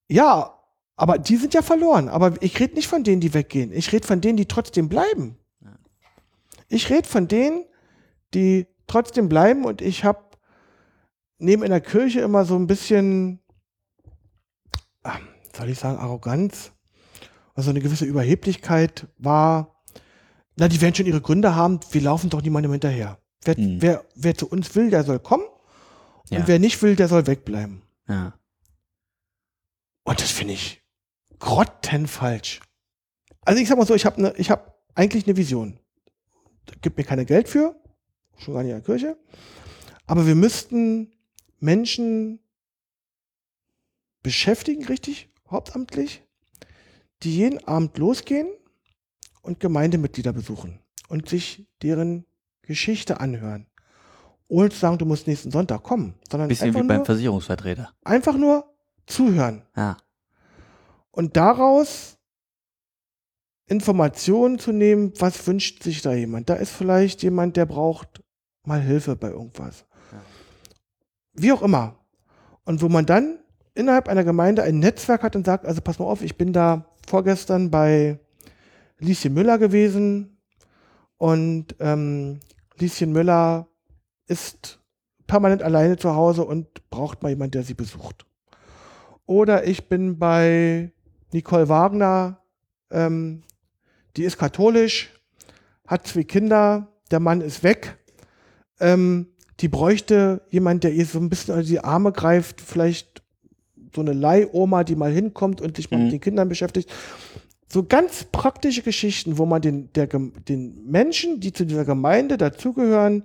Speaker 2: Ja, aber die sind ja verloren. Aber ich rede nicht von denen, die weggehen. Ich rede von denen, die trotzdem bleiben. Ich rede von denen, die trotzdem bleiben und ich habe neben in der Kirche immer so ein bisschen, soll ich sagen, Arroganz, also eine gewisse Überheblichkeit war, na, die werden schon ihre Gründe haben, wir laufen doch niemandem hinterher. Wer,
Speaker 1: Hm.
Speaker 2: wer, wer zu uns will, der soll kommen
Speaker 1: Ja.
Speaker 2: und wer nicht will, der soll wegbleiben.
Speaker 1: Ja.
Speaker 2: Und das finde ich grottenfalsch. Also ich sag mal so, ich habe ne, ich habe eigentlich eine Vision. Da gibt mir keiner Geld für, schon gar nicht in der Kirche. Aber wir müssten Menschen beschäftigen, richtig, hauptamtlich, die jeden Abend losgehen und Gemeindemitglieder besuchen und sich deren Geschichte anhören. Ohne zu sagen, du musst nächsten Sonntag kommen, sondern
Speaker 1: Bisschen
Speaker 2: einfach
Speaker 1: wie beim
Speaker 2: nur,
Speaker 1: Versicherungsvertreter.
Speaker 2: einfach nur zuhören
Speaker 1: Ja.
Speaker 2: und daraus Informationen zu nehmen, was wünscht sich da jemand. Da ist vielleicht jemand, der braucht mal Hilfe bei irgendwas.
Speaker 1: Ja.
Speaker 2: Wie auch immer. Und wo man dann innerhalb einer Gemeinde ein Netzwerk hat und sagt, also pass mal auf, ich bin da vorgestern bei Lieschen Müller gewesen und ähm, Lieschen Müller ist permanent alleine zu Hause und braucht mal jemand, der sie besucht. Oder ich bin bei Nicole Wagner, ähm, die ist katholisch, hat zwei Kinder, der Mann ist weg. Ähm, die bräuchte jemand, der ihr so ein bisschen unter die Arme greift, vielleicht so eine Leihoma, die mal hinkommt und sich mal
Speaker 1: Mhm.
Speaker 2: mit den Kindern beschäftigt. So ganz praktische Geschichten, wo man den, der, den Menschen, die zu dieser Gemeinde dazugehören,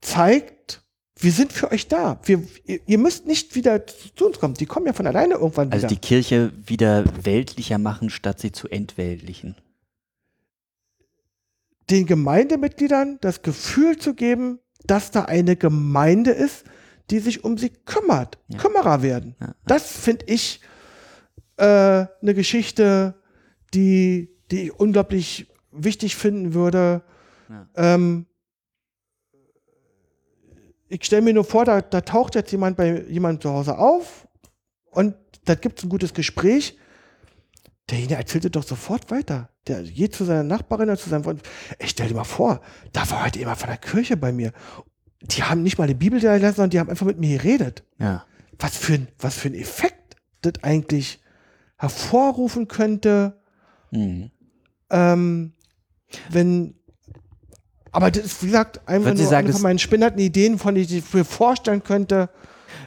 Speaker 2: zeigt, wir sind für euch da. Wir, ihr, müsst nicht wieder zu uns kommen. Die kommen ja von alleine irgendwann
Speaker 1: Also
Speaker 2: wieder.
Speaker 1: die Kirche wieder weltlicher machen, statt sie zu entweltlichen.
Speaker 2: den Gemeindemitgliedern das Gefühl zu geben, dass da eine Gemeinde ist, die sich um sie kümmert,
Speaker 1: Ja.
Speaker 2: Kümmerer werden.
Speaker 1: Ja.
Speaker 2: Das finde ich äh, eine Geschichte, die, die ich unglaublich wichtig finden würde.
Speaker 1: Ja.
Speaker 2: Ähm, ich stelle mir nur vor, da, da taucht jetzt jemand bei jemandem zu Hause auf und da gibt es ein gutes Gespräch. Derjenige erzählte doch sofort weiter. Der geht zu seiner Nachbarin oder zu seinem Freund. Ich stell dir mal vor, da war heute jemand von der Kirche bei mir. Die haben nicht mal eine Bibel da gelassen, sondern die haben einfach mit mir geredet.
Speaker 1: Ja.
Speaker 2: Was für ein, was für ein Effekt das eigentlich hervorrufen könnte,
Speaker 1: Mhm.
Speaker 2: ähm, wenn. Aber das ist, wie gesagt, einfach nur
Speaker 1: sagen,
Speaker 2: von meinen spinnerten Ideen, von denen ich mir vorstellen könnte.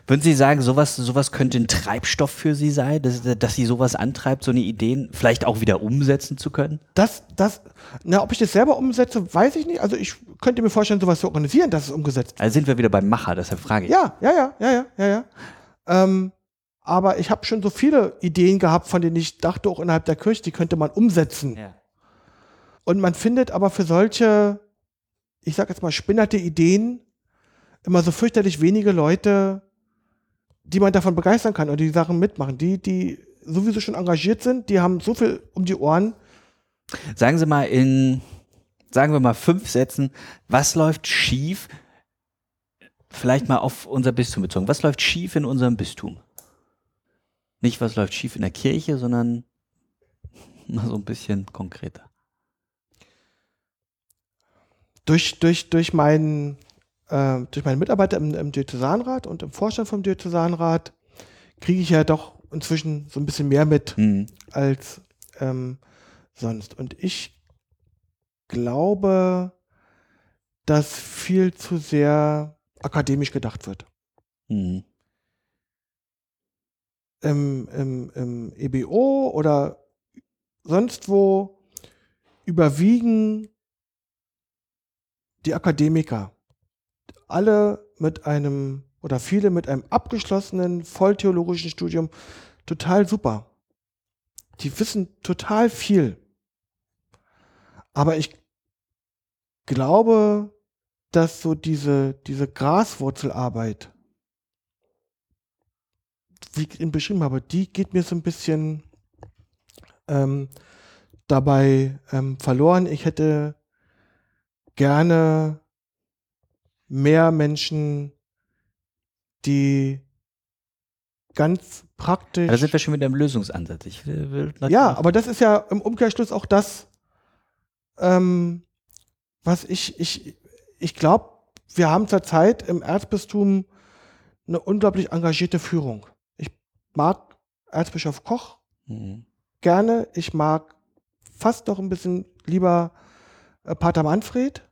Speaker 1: Würden Sie sagen, sowas, sowas könnte ein Treibstoff für Sie sein, dass, dass Sie sowas antreibt, so eine Ideen vielleicht auch wieder umsetzen zu können?
Speaker 2: Das, das, na, ob ich das selber umsetze, weiß ich nicht. Also ich könnte mir vorstellen, sowas zu organisieren, dass es umgesetzt wird.
Speaker 1: Also sind wir wieder beim Macher, deshalb frage ich.
Speaker 2: Ja, ja, ja, ja, ja, ja, ja. Ähm, aber ich habe schon so viele Ideen gehabt, von denen ich dachte, auch innerhalb der Kirche, die könnte man umsetzen.
Speaker 1: Ja.
Speaker 2: Und man findet aber für solche, ich sag jetzt mal, spinnerte Ideen immer so fürchterlich wenige Leute, die man davon begeistern kann oder die Sachen mitmachen. Die, die sowieso schon engagiert sind, die haben so viel um die Ohren.
Speaker 1: Sagen Sie mal in, sagen wir mal fünf Sätzen, was läuft schief? Vielleicht mal auf unser Bistum bezogen. Was läuft schief in unserem Bistum? Nicht, was läuft schief in der Kirche, sondern mal so ein bisschen konkreter.
Speaker 2: Durch, durch, durch, meinen, äh, durch meine Mitarbeiter im, im Diözesanrat und im Vorstand vom Diözesanrat kriege ich ja doch inzwischen so ein bisschen mehr mit
Speaker 1: Hm.
Speaker 2: als ähm, sonst. Und ich glaube, dass viel zu sehr akademisch gedacht wird.
Speaker 1: Hm.
Speaker 2: Im, im, im EBO oder sonst wo überwiegen die Akademiker. Alle mit einem oder viele mit einem abgeschlossenen volltheologischen Studium total super. Die wissen total viel. Aber ich glaube, dass so diese, diese Graswurzelarbeit, wie ich ihn beschrieben habe, die geht mir so ein bisschen ähm, dabei ähm, verloren. Ich hätte gerne mehr Menschen, die ganz praktisch.
Speaker 1: Da sind wir schon wieder im Lösungsansatz. Will, will
Speaker 2: Ja, aber das ist ja im Umkehrschluss auch das, ähm, was ich, ich, ich glaube, wir haben zurzeit im Erzbistum eine unglaublich engagierte Führung. Ich mag Erzbischof Koch
Speaker 1: Hm.
Speaker 2: gerne. Ich mag fast noch ein bisschen lieber äh, Pater Manfred.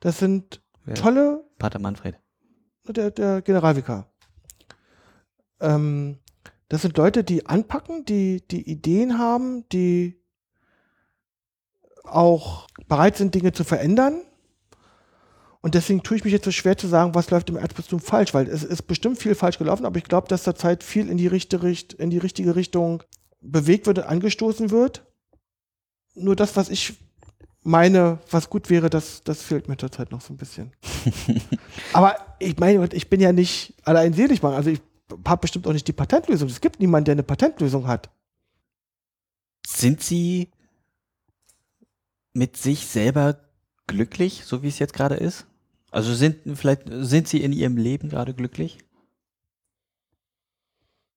Speaker 2: Das sind
Speaker 1: Wer?
Speaker 2: tolle
Speaker 1: Pater Manfred.
Speaker 2: der, der Generalvikar. Ähm, das sind Leute, die anpacken, die, die Ideen haben, die auch bereit sind, Dinge zu verändern. Und deswegen tue ich mich jetzt so schwer zu sagen, was läuft im Erzbistum falsch, weil es ist bestimmt viel falsch gelaufen, aber ich glaube, dass zurzeit viel in die, Richt in die richtige Richtung bewegt wird und angestoßen wird. Nur das, was ich meine, was gut wäre, das, das fehlt mir zurzeit noch so ein bisschen. [laughs] Aber ich meine, ich bin ja nicht allein selig, Mann. Also ich habe bestimmt auch nicht die Patentlösung. Es gibt niemanden, der eine Patentlösung hat.
Speaker 1: Sind Sie mit sich selber glücklich, so wie es jetzt gerade ist? Also sind vielleicht sind Sie in Ihrem Leben gerade glücklich?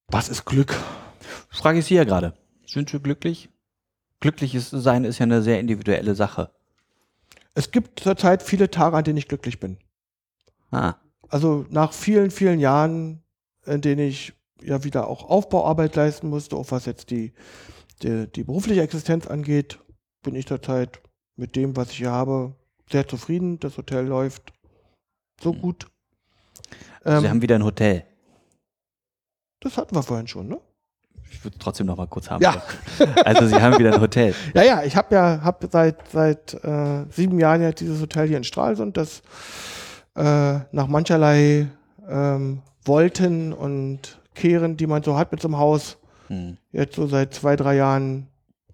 Speaker 2: Was ist Glück?
Speaker 1: Das frage ich Sie ja gerade. Sind Sie glücklich? Glückliches Sein ist ja eine sehr individuelle Sache.
Speaker 2: Es gibt zurzeit viele Tage, an denen ich glücklich bin.
Speaker 1: Ah,
Speaker 2: Also nach vielen, vielen Jahren, in denen ich ja wieder auch Aufbauarbeit leisten musste, auch was jetzt die, die, die berufliche Existenz angeht, bin ich zurzeit mit dem, was ich hier habe, sehr zufrieden. Das Hotel läuft so gut. Ähm,
Speaker 1: Sie haben wieder ein Hotel.
Speaker 2: das hatten wir vorhin schon, ne?
Speaker 1: Ich würde trotzdem noch mal kurz haben.
Speaker 2: Ja.
Speaker 1: Also Sie haben wieder ein Hotel. [laughs]
Speaker 2: Ja, ja, ich habe ja hab seit, seit äh, sieben Jahren jetzt dieses Hotel hier in Stralsund, das äh, nach mancherlei ähm, Wolten und Kehren, die man so hat mit so einem Haus,
Speaker 1: Hm.
Speaker 2: jetzt so seit zwei, drei Jahren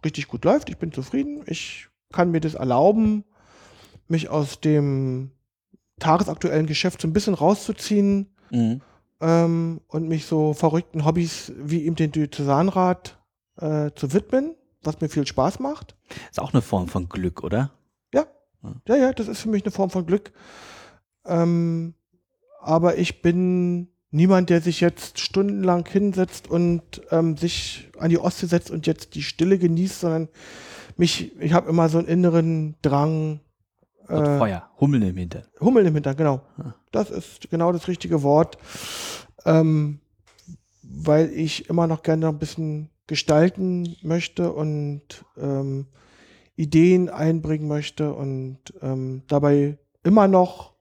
Speaker 2: richtig gut läuft. Ich bin zufrieden. Ich kann mir das erlauben, mich aus dem tagesaktuellen Geschäft so ein bisschen rauszuziehen
Speaker 1: Mhm.
Speaker 2: Ähm, und mich so verrückten Hobbys wie eben den Diözesanrat äh, zu widmen, was mir viel Spaß macht.
Speaker 1: Ist auch eine Form von Glück, oder?
Speaker 2: Ja, ja, ja, das ist für mich eine Form von Glück. Ähm, aber ich bin niemand, der sich jetzt stundenlang hinsetzt und ähm, sich an die Ostsee setzt und jetzt die Stille genießt, sondern mich, ich habe immer so einen inneren Drang,
Speaker 1: Und
Speaker 2: äh,
Speaker 1: Feuer, Hummeln im Hintern.
Speaker 2: Hummeln im Hintern, genau. Das ist genau das richtige Wort. Ähm, weil ich immer noch gerne ein bisschen gestalten möchte und ähm, Ideen einbringen möchte und ähm, dabei immer noch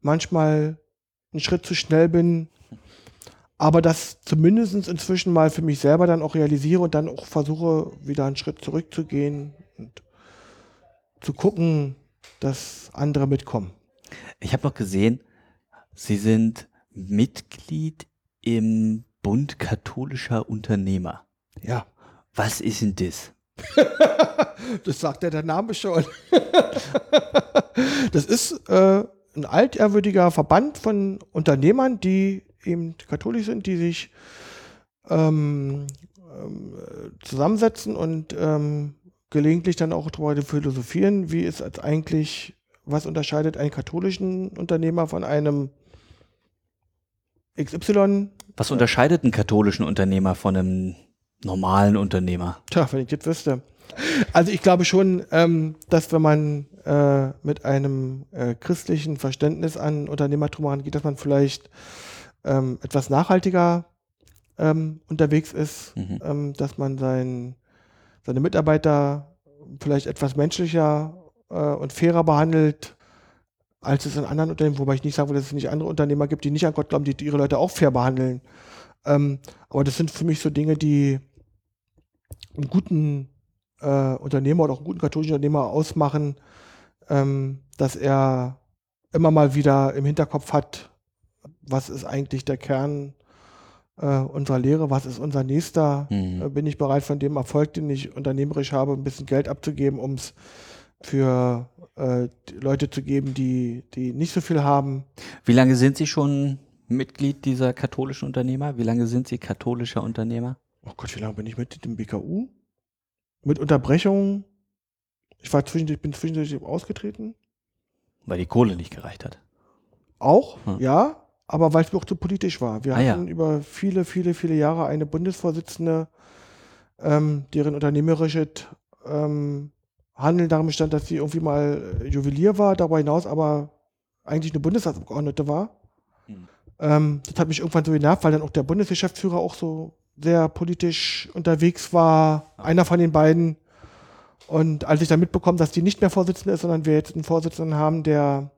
Speaker 2: manchmal einen Schritt zu schnell bin, aber das zumindest inzwischen mal für mich selber dann auch realisiere und dann auch versuche, wieder einen Schritt zurückzugehen und zu gucken, dass andere mitkommen.
Speaker 1: Ich habe noch gesehen, Sie sind Mitglied im Bund katholischer Unternehmer.
Speaker 2: Ja.
Speaker 1: Was ist denn das? [laughs]
Speaker 2: Das sagt ja der Name schon. [laughs] das ist äh, ein altehrwürdiger Verband von Unternehmern, die eben katholisch sind, die sich ähm, ähm, zusammensetzen und ähm, gelegentlich dann auch darüber philosophieren, wie ist jetzt eigentlich, was unterscheidet einen katholischen Unternehmer von einem XY.
Speaker 1: Was unterscheidet einen katholischen Unternehmer von einem normalen Unternehmer?
Speaker 2: Tja, wenn ich jetzt wüsste. Also ich glaube schon, ähm, dass wenn man äh, mit einem äh, christlichen Verständnis an Unternehmertum rangeht, dass man vielleicht ähm, etwas nachhaltiger ähm, unterwegs ist,
Speaker 1: Mhm.
Speaker 2: ähm, dass man sein, seine Mitarbeiter vielleicht etwas menschlicher äh, und fairer behandelt, als es in anderen Unternehmen, wobei ich nicht sagen will, dass es nicht andere Unternehmer gibt, die nicht an Gott glauben, die, ihre Leute auch fair behandeln. Ähm, aber das sind für mich so Dinge, die einen guten äh, Unternehmer oder auch einen guten katholischen Unternehmer ausmachen, ähm, dass er immer mal wieder im Hinterkopf hat, was ist eigentlich der Kern äh, unserer Lehre, was ist unser nächster,
Speaker 1: Mhm.
Speaker 2: äh, bin ich bereit von dem Erfolg, den ich unternehmerisch habe, ein bisschen Geld abzugeben, um es für äh, Leute zu geben, die, die nicht so viel haben.
Speaker 1: Wie lange sind Sie schon Mitglied dieser katholischen Unternehmer? Wie lange sind Sie katholischer Unternehmer?
Speaker 2: Oh Gott, wie lange bin ich mit dem BKU? Mit Unterbrechungen. Ich war zwischendurch, bin zwischendurch ausgetreten.
Speaker 1: Weil die Kohle nicht gereicht hat.
Speaker 2: Auch,
Speaker 1: Hm.
Speaker 2: ja, aber weil es mir auch zu politisch war. Wir
Speaker 1: Ah, ja.
Speaker 2: hatten über viele, viele, viele Jahre eine Bundesvorsitzende, ähm, deren unternehmerisches ähm, Handeln darin bestand, dass sie irgendwie mal äh, Juwelier war, darüber hinaus aber eigentlich eine Bundestagsabgeordnete war.
Speaker 1: Hm.
Speaker 2: Ähm, das hat mich irgendwann so genervt, weil dann auch der Bundesgeschäftsführer auch so sehr politisch unterwegs war, einer von den beiden. Und als ich dann mitbekommen, dass die nicht mehr Vorsitzende ist, sondern wir jetzt einen Vorsitzenden haben, der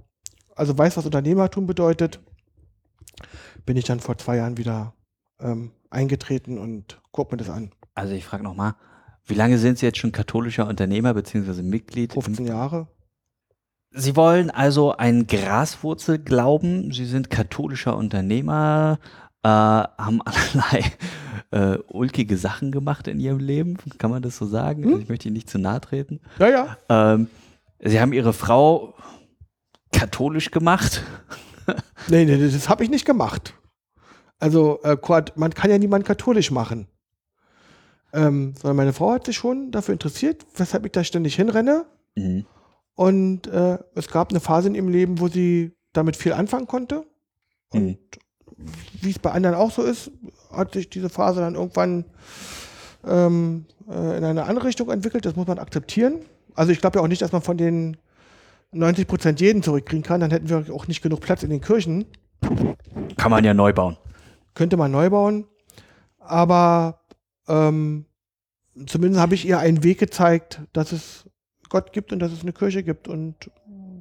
Speaker 2: also weiß, was Unternehmertum bedeutet, bin ich dann vor zwei Jahren wieder ähm, eingetreten und guck mir das an.
Speaker 1: Also ich frage nochmal, wie lange sind Sie jetzt schon katholischer Unternehmer bzw. Mitglied? im
Speaker 2: 15 Jahre.
Speaker 1: Sie wollen also einen Graswurzel glauben. Sie sind katholischer Unternehmer, äh, haben allerlei [laughs] äh, ulkige Sachen gemacht in Ihrem Leben. Kann man das so sagen?
Speaker 2: Hm?
Speaker 1: Also ich möchte Ihnen nicht zu nahe treten.
Speaker 2: Ja, ja.
Speaker 1: Ähm, Sie haben Ihre Frau katholisch gemacht. [laughs]
Speaker 2: Nee, nee, das habe ich nicht gemacht. Also, äh, Quad- man kann ja niemanden katholisch machen. Ähm, sondern meine Frau hat sich schon dafür interessiert, weshalb ich da ständig hinrenne.
Speaker 1: Mhm.
Speaker 2: Und äh, es gab eine Phase in ihrem Leben, wo sie damit viel anfangen konnte. Und
Speaker 1: Mhm.
Speaker 2: wie es bei anderen auch so ist, hat sich diese Phase dann irgendwann ähm, äh, in eine andere Richtung entwickelt. Das muss man akzeptieren. Also ich glaube ja auch nicht, dass man von den 90 Prozent jeden zurückkriegen kann. Dann hätten wir auch nicht genug Platz in den Kirchen.
Speaker 1: Kann man ja neu bauen.
Speaker 2: Könnte man neu bauen. Aber ähm, zumindest habe ich ihr einen Weg gezeigt, dass es Gott gibt und dass es eine Kirche gibt. Und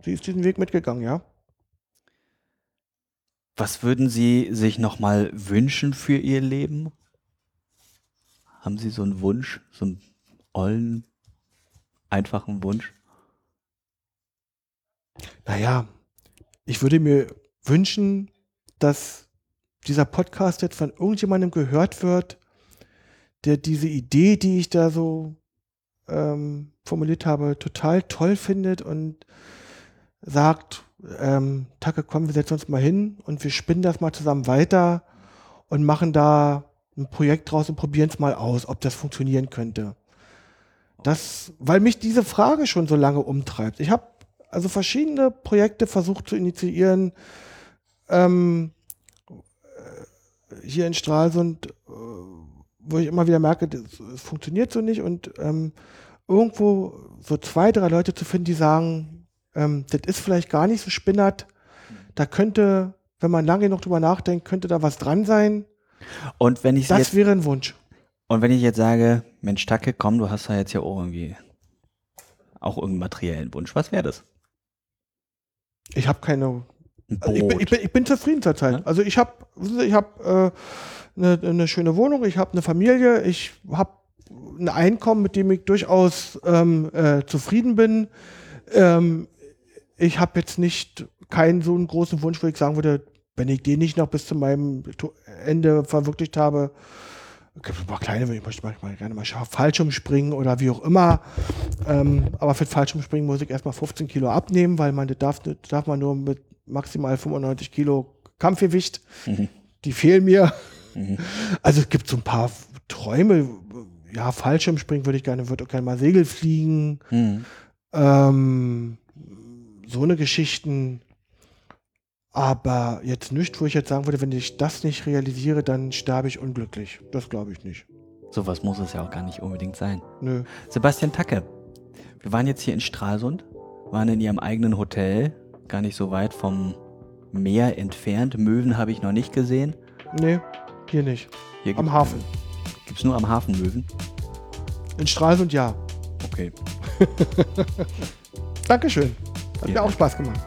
Speaker 2: sie ist diesen Weg mitgegangen, ja.
Speaker 1: Was würden Sie sich nochmal wünschen für Ihr Leben? Haben Sie so einen Wunsch, so einen ollen, einfachen Wunsch?
Speaker 2: Naja, ich würde mir wünschen, dass dieser Podcast jetzt von irgendjemandem gehört wird, der diese Idee, die ich da so ähm, formuliert habe, total toll findet und sagt, ähm, Tacke, komm, wir setzen uns mal hin und wir spinnen das mal zusammen weiter und machen da ein Projekt draus und probieren es mal aus, ob das funktionieren könnte. Das, weil mich diese Frage schon so lange umtreibt. Ich habe also verschiedene Projekte versucht zu initiieren, ähm, äh, hier in Stralsund, äh, wo ich immer wieder merke, es funktioniert so nicht und ähm, irgendwo so zwei, drei Leute zu finden, die sagen, ähm, das ist vielleicht gar nicht so spinnert, da könnte, wenn man lange noch drüber nachdenkt, könnte da was dran sein.
Speaker 1: Und wenn ich
Speaker 2: Das
Speaker 1: jetzt,
Speaker 2: wäre ein Wunsch.
Speaker 1: und wenn ich jetzt sage, Mensch, Tacke, komm, du hast ja jetzt ja auch irgendwie auch irgendeinen materiellen Wunsch. Was wäre das?
Speaker 2: Ich habe keine
Speaker 1: Ein
Speaker 2: Also ich, bin, ich, bin, ich bin zufrieden zurzeit.
Speaker 1: Ja?
Speaker 2: Also ich habe ich hab, äh, eine, eine schöne Wohnung, ich habe eine Familie, ich habe ein Einkommen, mit dem ich durchaus ähm, äh, zufrieden bin. Ähm, ich habe jetzt nicht keinen so einen großen Wunsch, wo ich sagen würde, wenn ich den nicht noch bis zu meinem Ende verwirklicht habe, gibt ein paar kleine, ich möchte manchmal gerne mal Fallschirmspringen oder wie auch immer. Ähm, aber für Fallschirmspringen muss ich erstmal 15 Kilo abnehmen, weil man das darf, das darf man nur mit maximal 95 Kilo Kampfgewicht.
Speaker 1: Mhm.
Speaker 2: Die fehlen mir. Also es gibt so ein paar Träume, ja, Fallschirmspringen würde ich gerne, würde auch gerne mal Segel fliegen.
Speaker 1: Mhm.
Speaker 2: Ähm, so eine Geschichten. Aber jetzt nicht, wo ich jetzt sagen würde, wenn ich das nicht realisiere, dann sterbe ich unglücklich. Das glaube ich nicht.
Speaker 1: Sowas muss es ja auch gar nicht unbedingt sein.
Speaker 2: Nö.
Speaker 1: Sebastian Tacke, wir waren jetzt hier in Stralsund, waren in Ihrem eigenen Hotel, gar nicht so weit vom Meer entfernt. Möwen habe ich noch nicht gesehen.
Speaker 2: Nee, hier nicht.
Speaker 1: Hier
Speaker 2: Am
Speaker 1: gibt's-
Speaker 2: Hafen.
Speaker 1: Gibt's nur am Hafen Möwen?
Speaker 2: In Stralsund ja.
Speaker 1: Okay. [laughs]
Speaker 2: Dankeschön. Hat
Speaker 1: Ja.
Speaker 2: mir auch Spaß gemacht.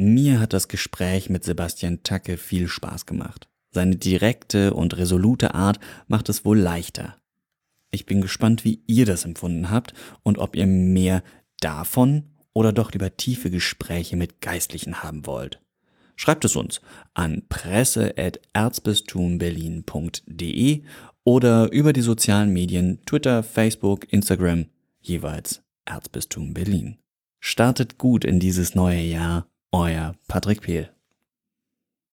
Speaker 1: Mir hat das Gespräch mit Sebastian Tacke viel Spaß gemacht. Seine direkte und resolute Art macht es wohl leichter. Ich bin gespannt, wie ihr das empfunden habt und ob ihr mehr davon oder doch lieber tiefe Gespräche mit Geistlichen haben wollt. Schreibt es uns an presse.erzbistumberlin.de oder über die sozialen Medien Twitter, Facebook, Instagram, jeweils Erzbistum Berlin. Startet gut in dieses neue Jahr, euer Patrick Pehl.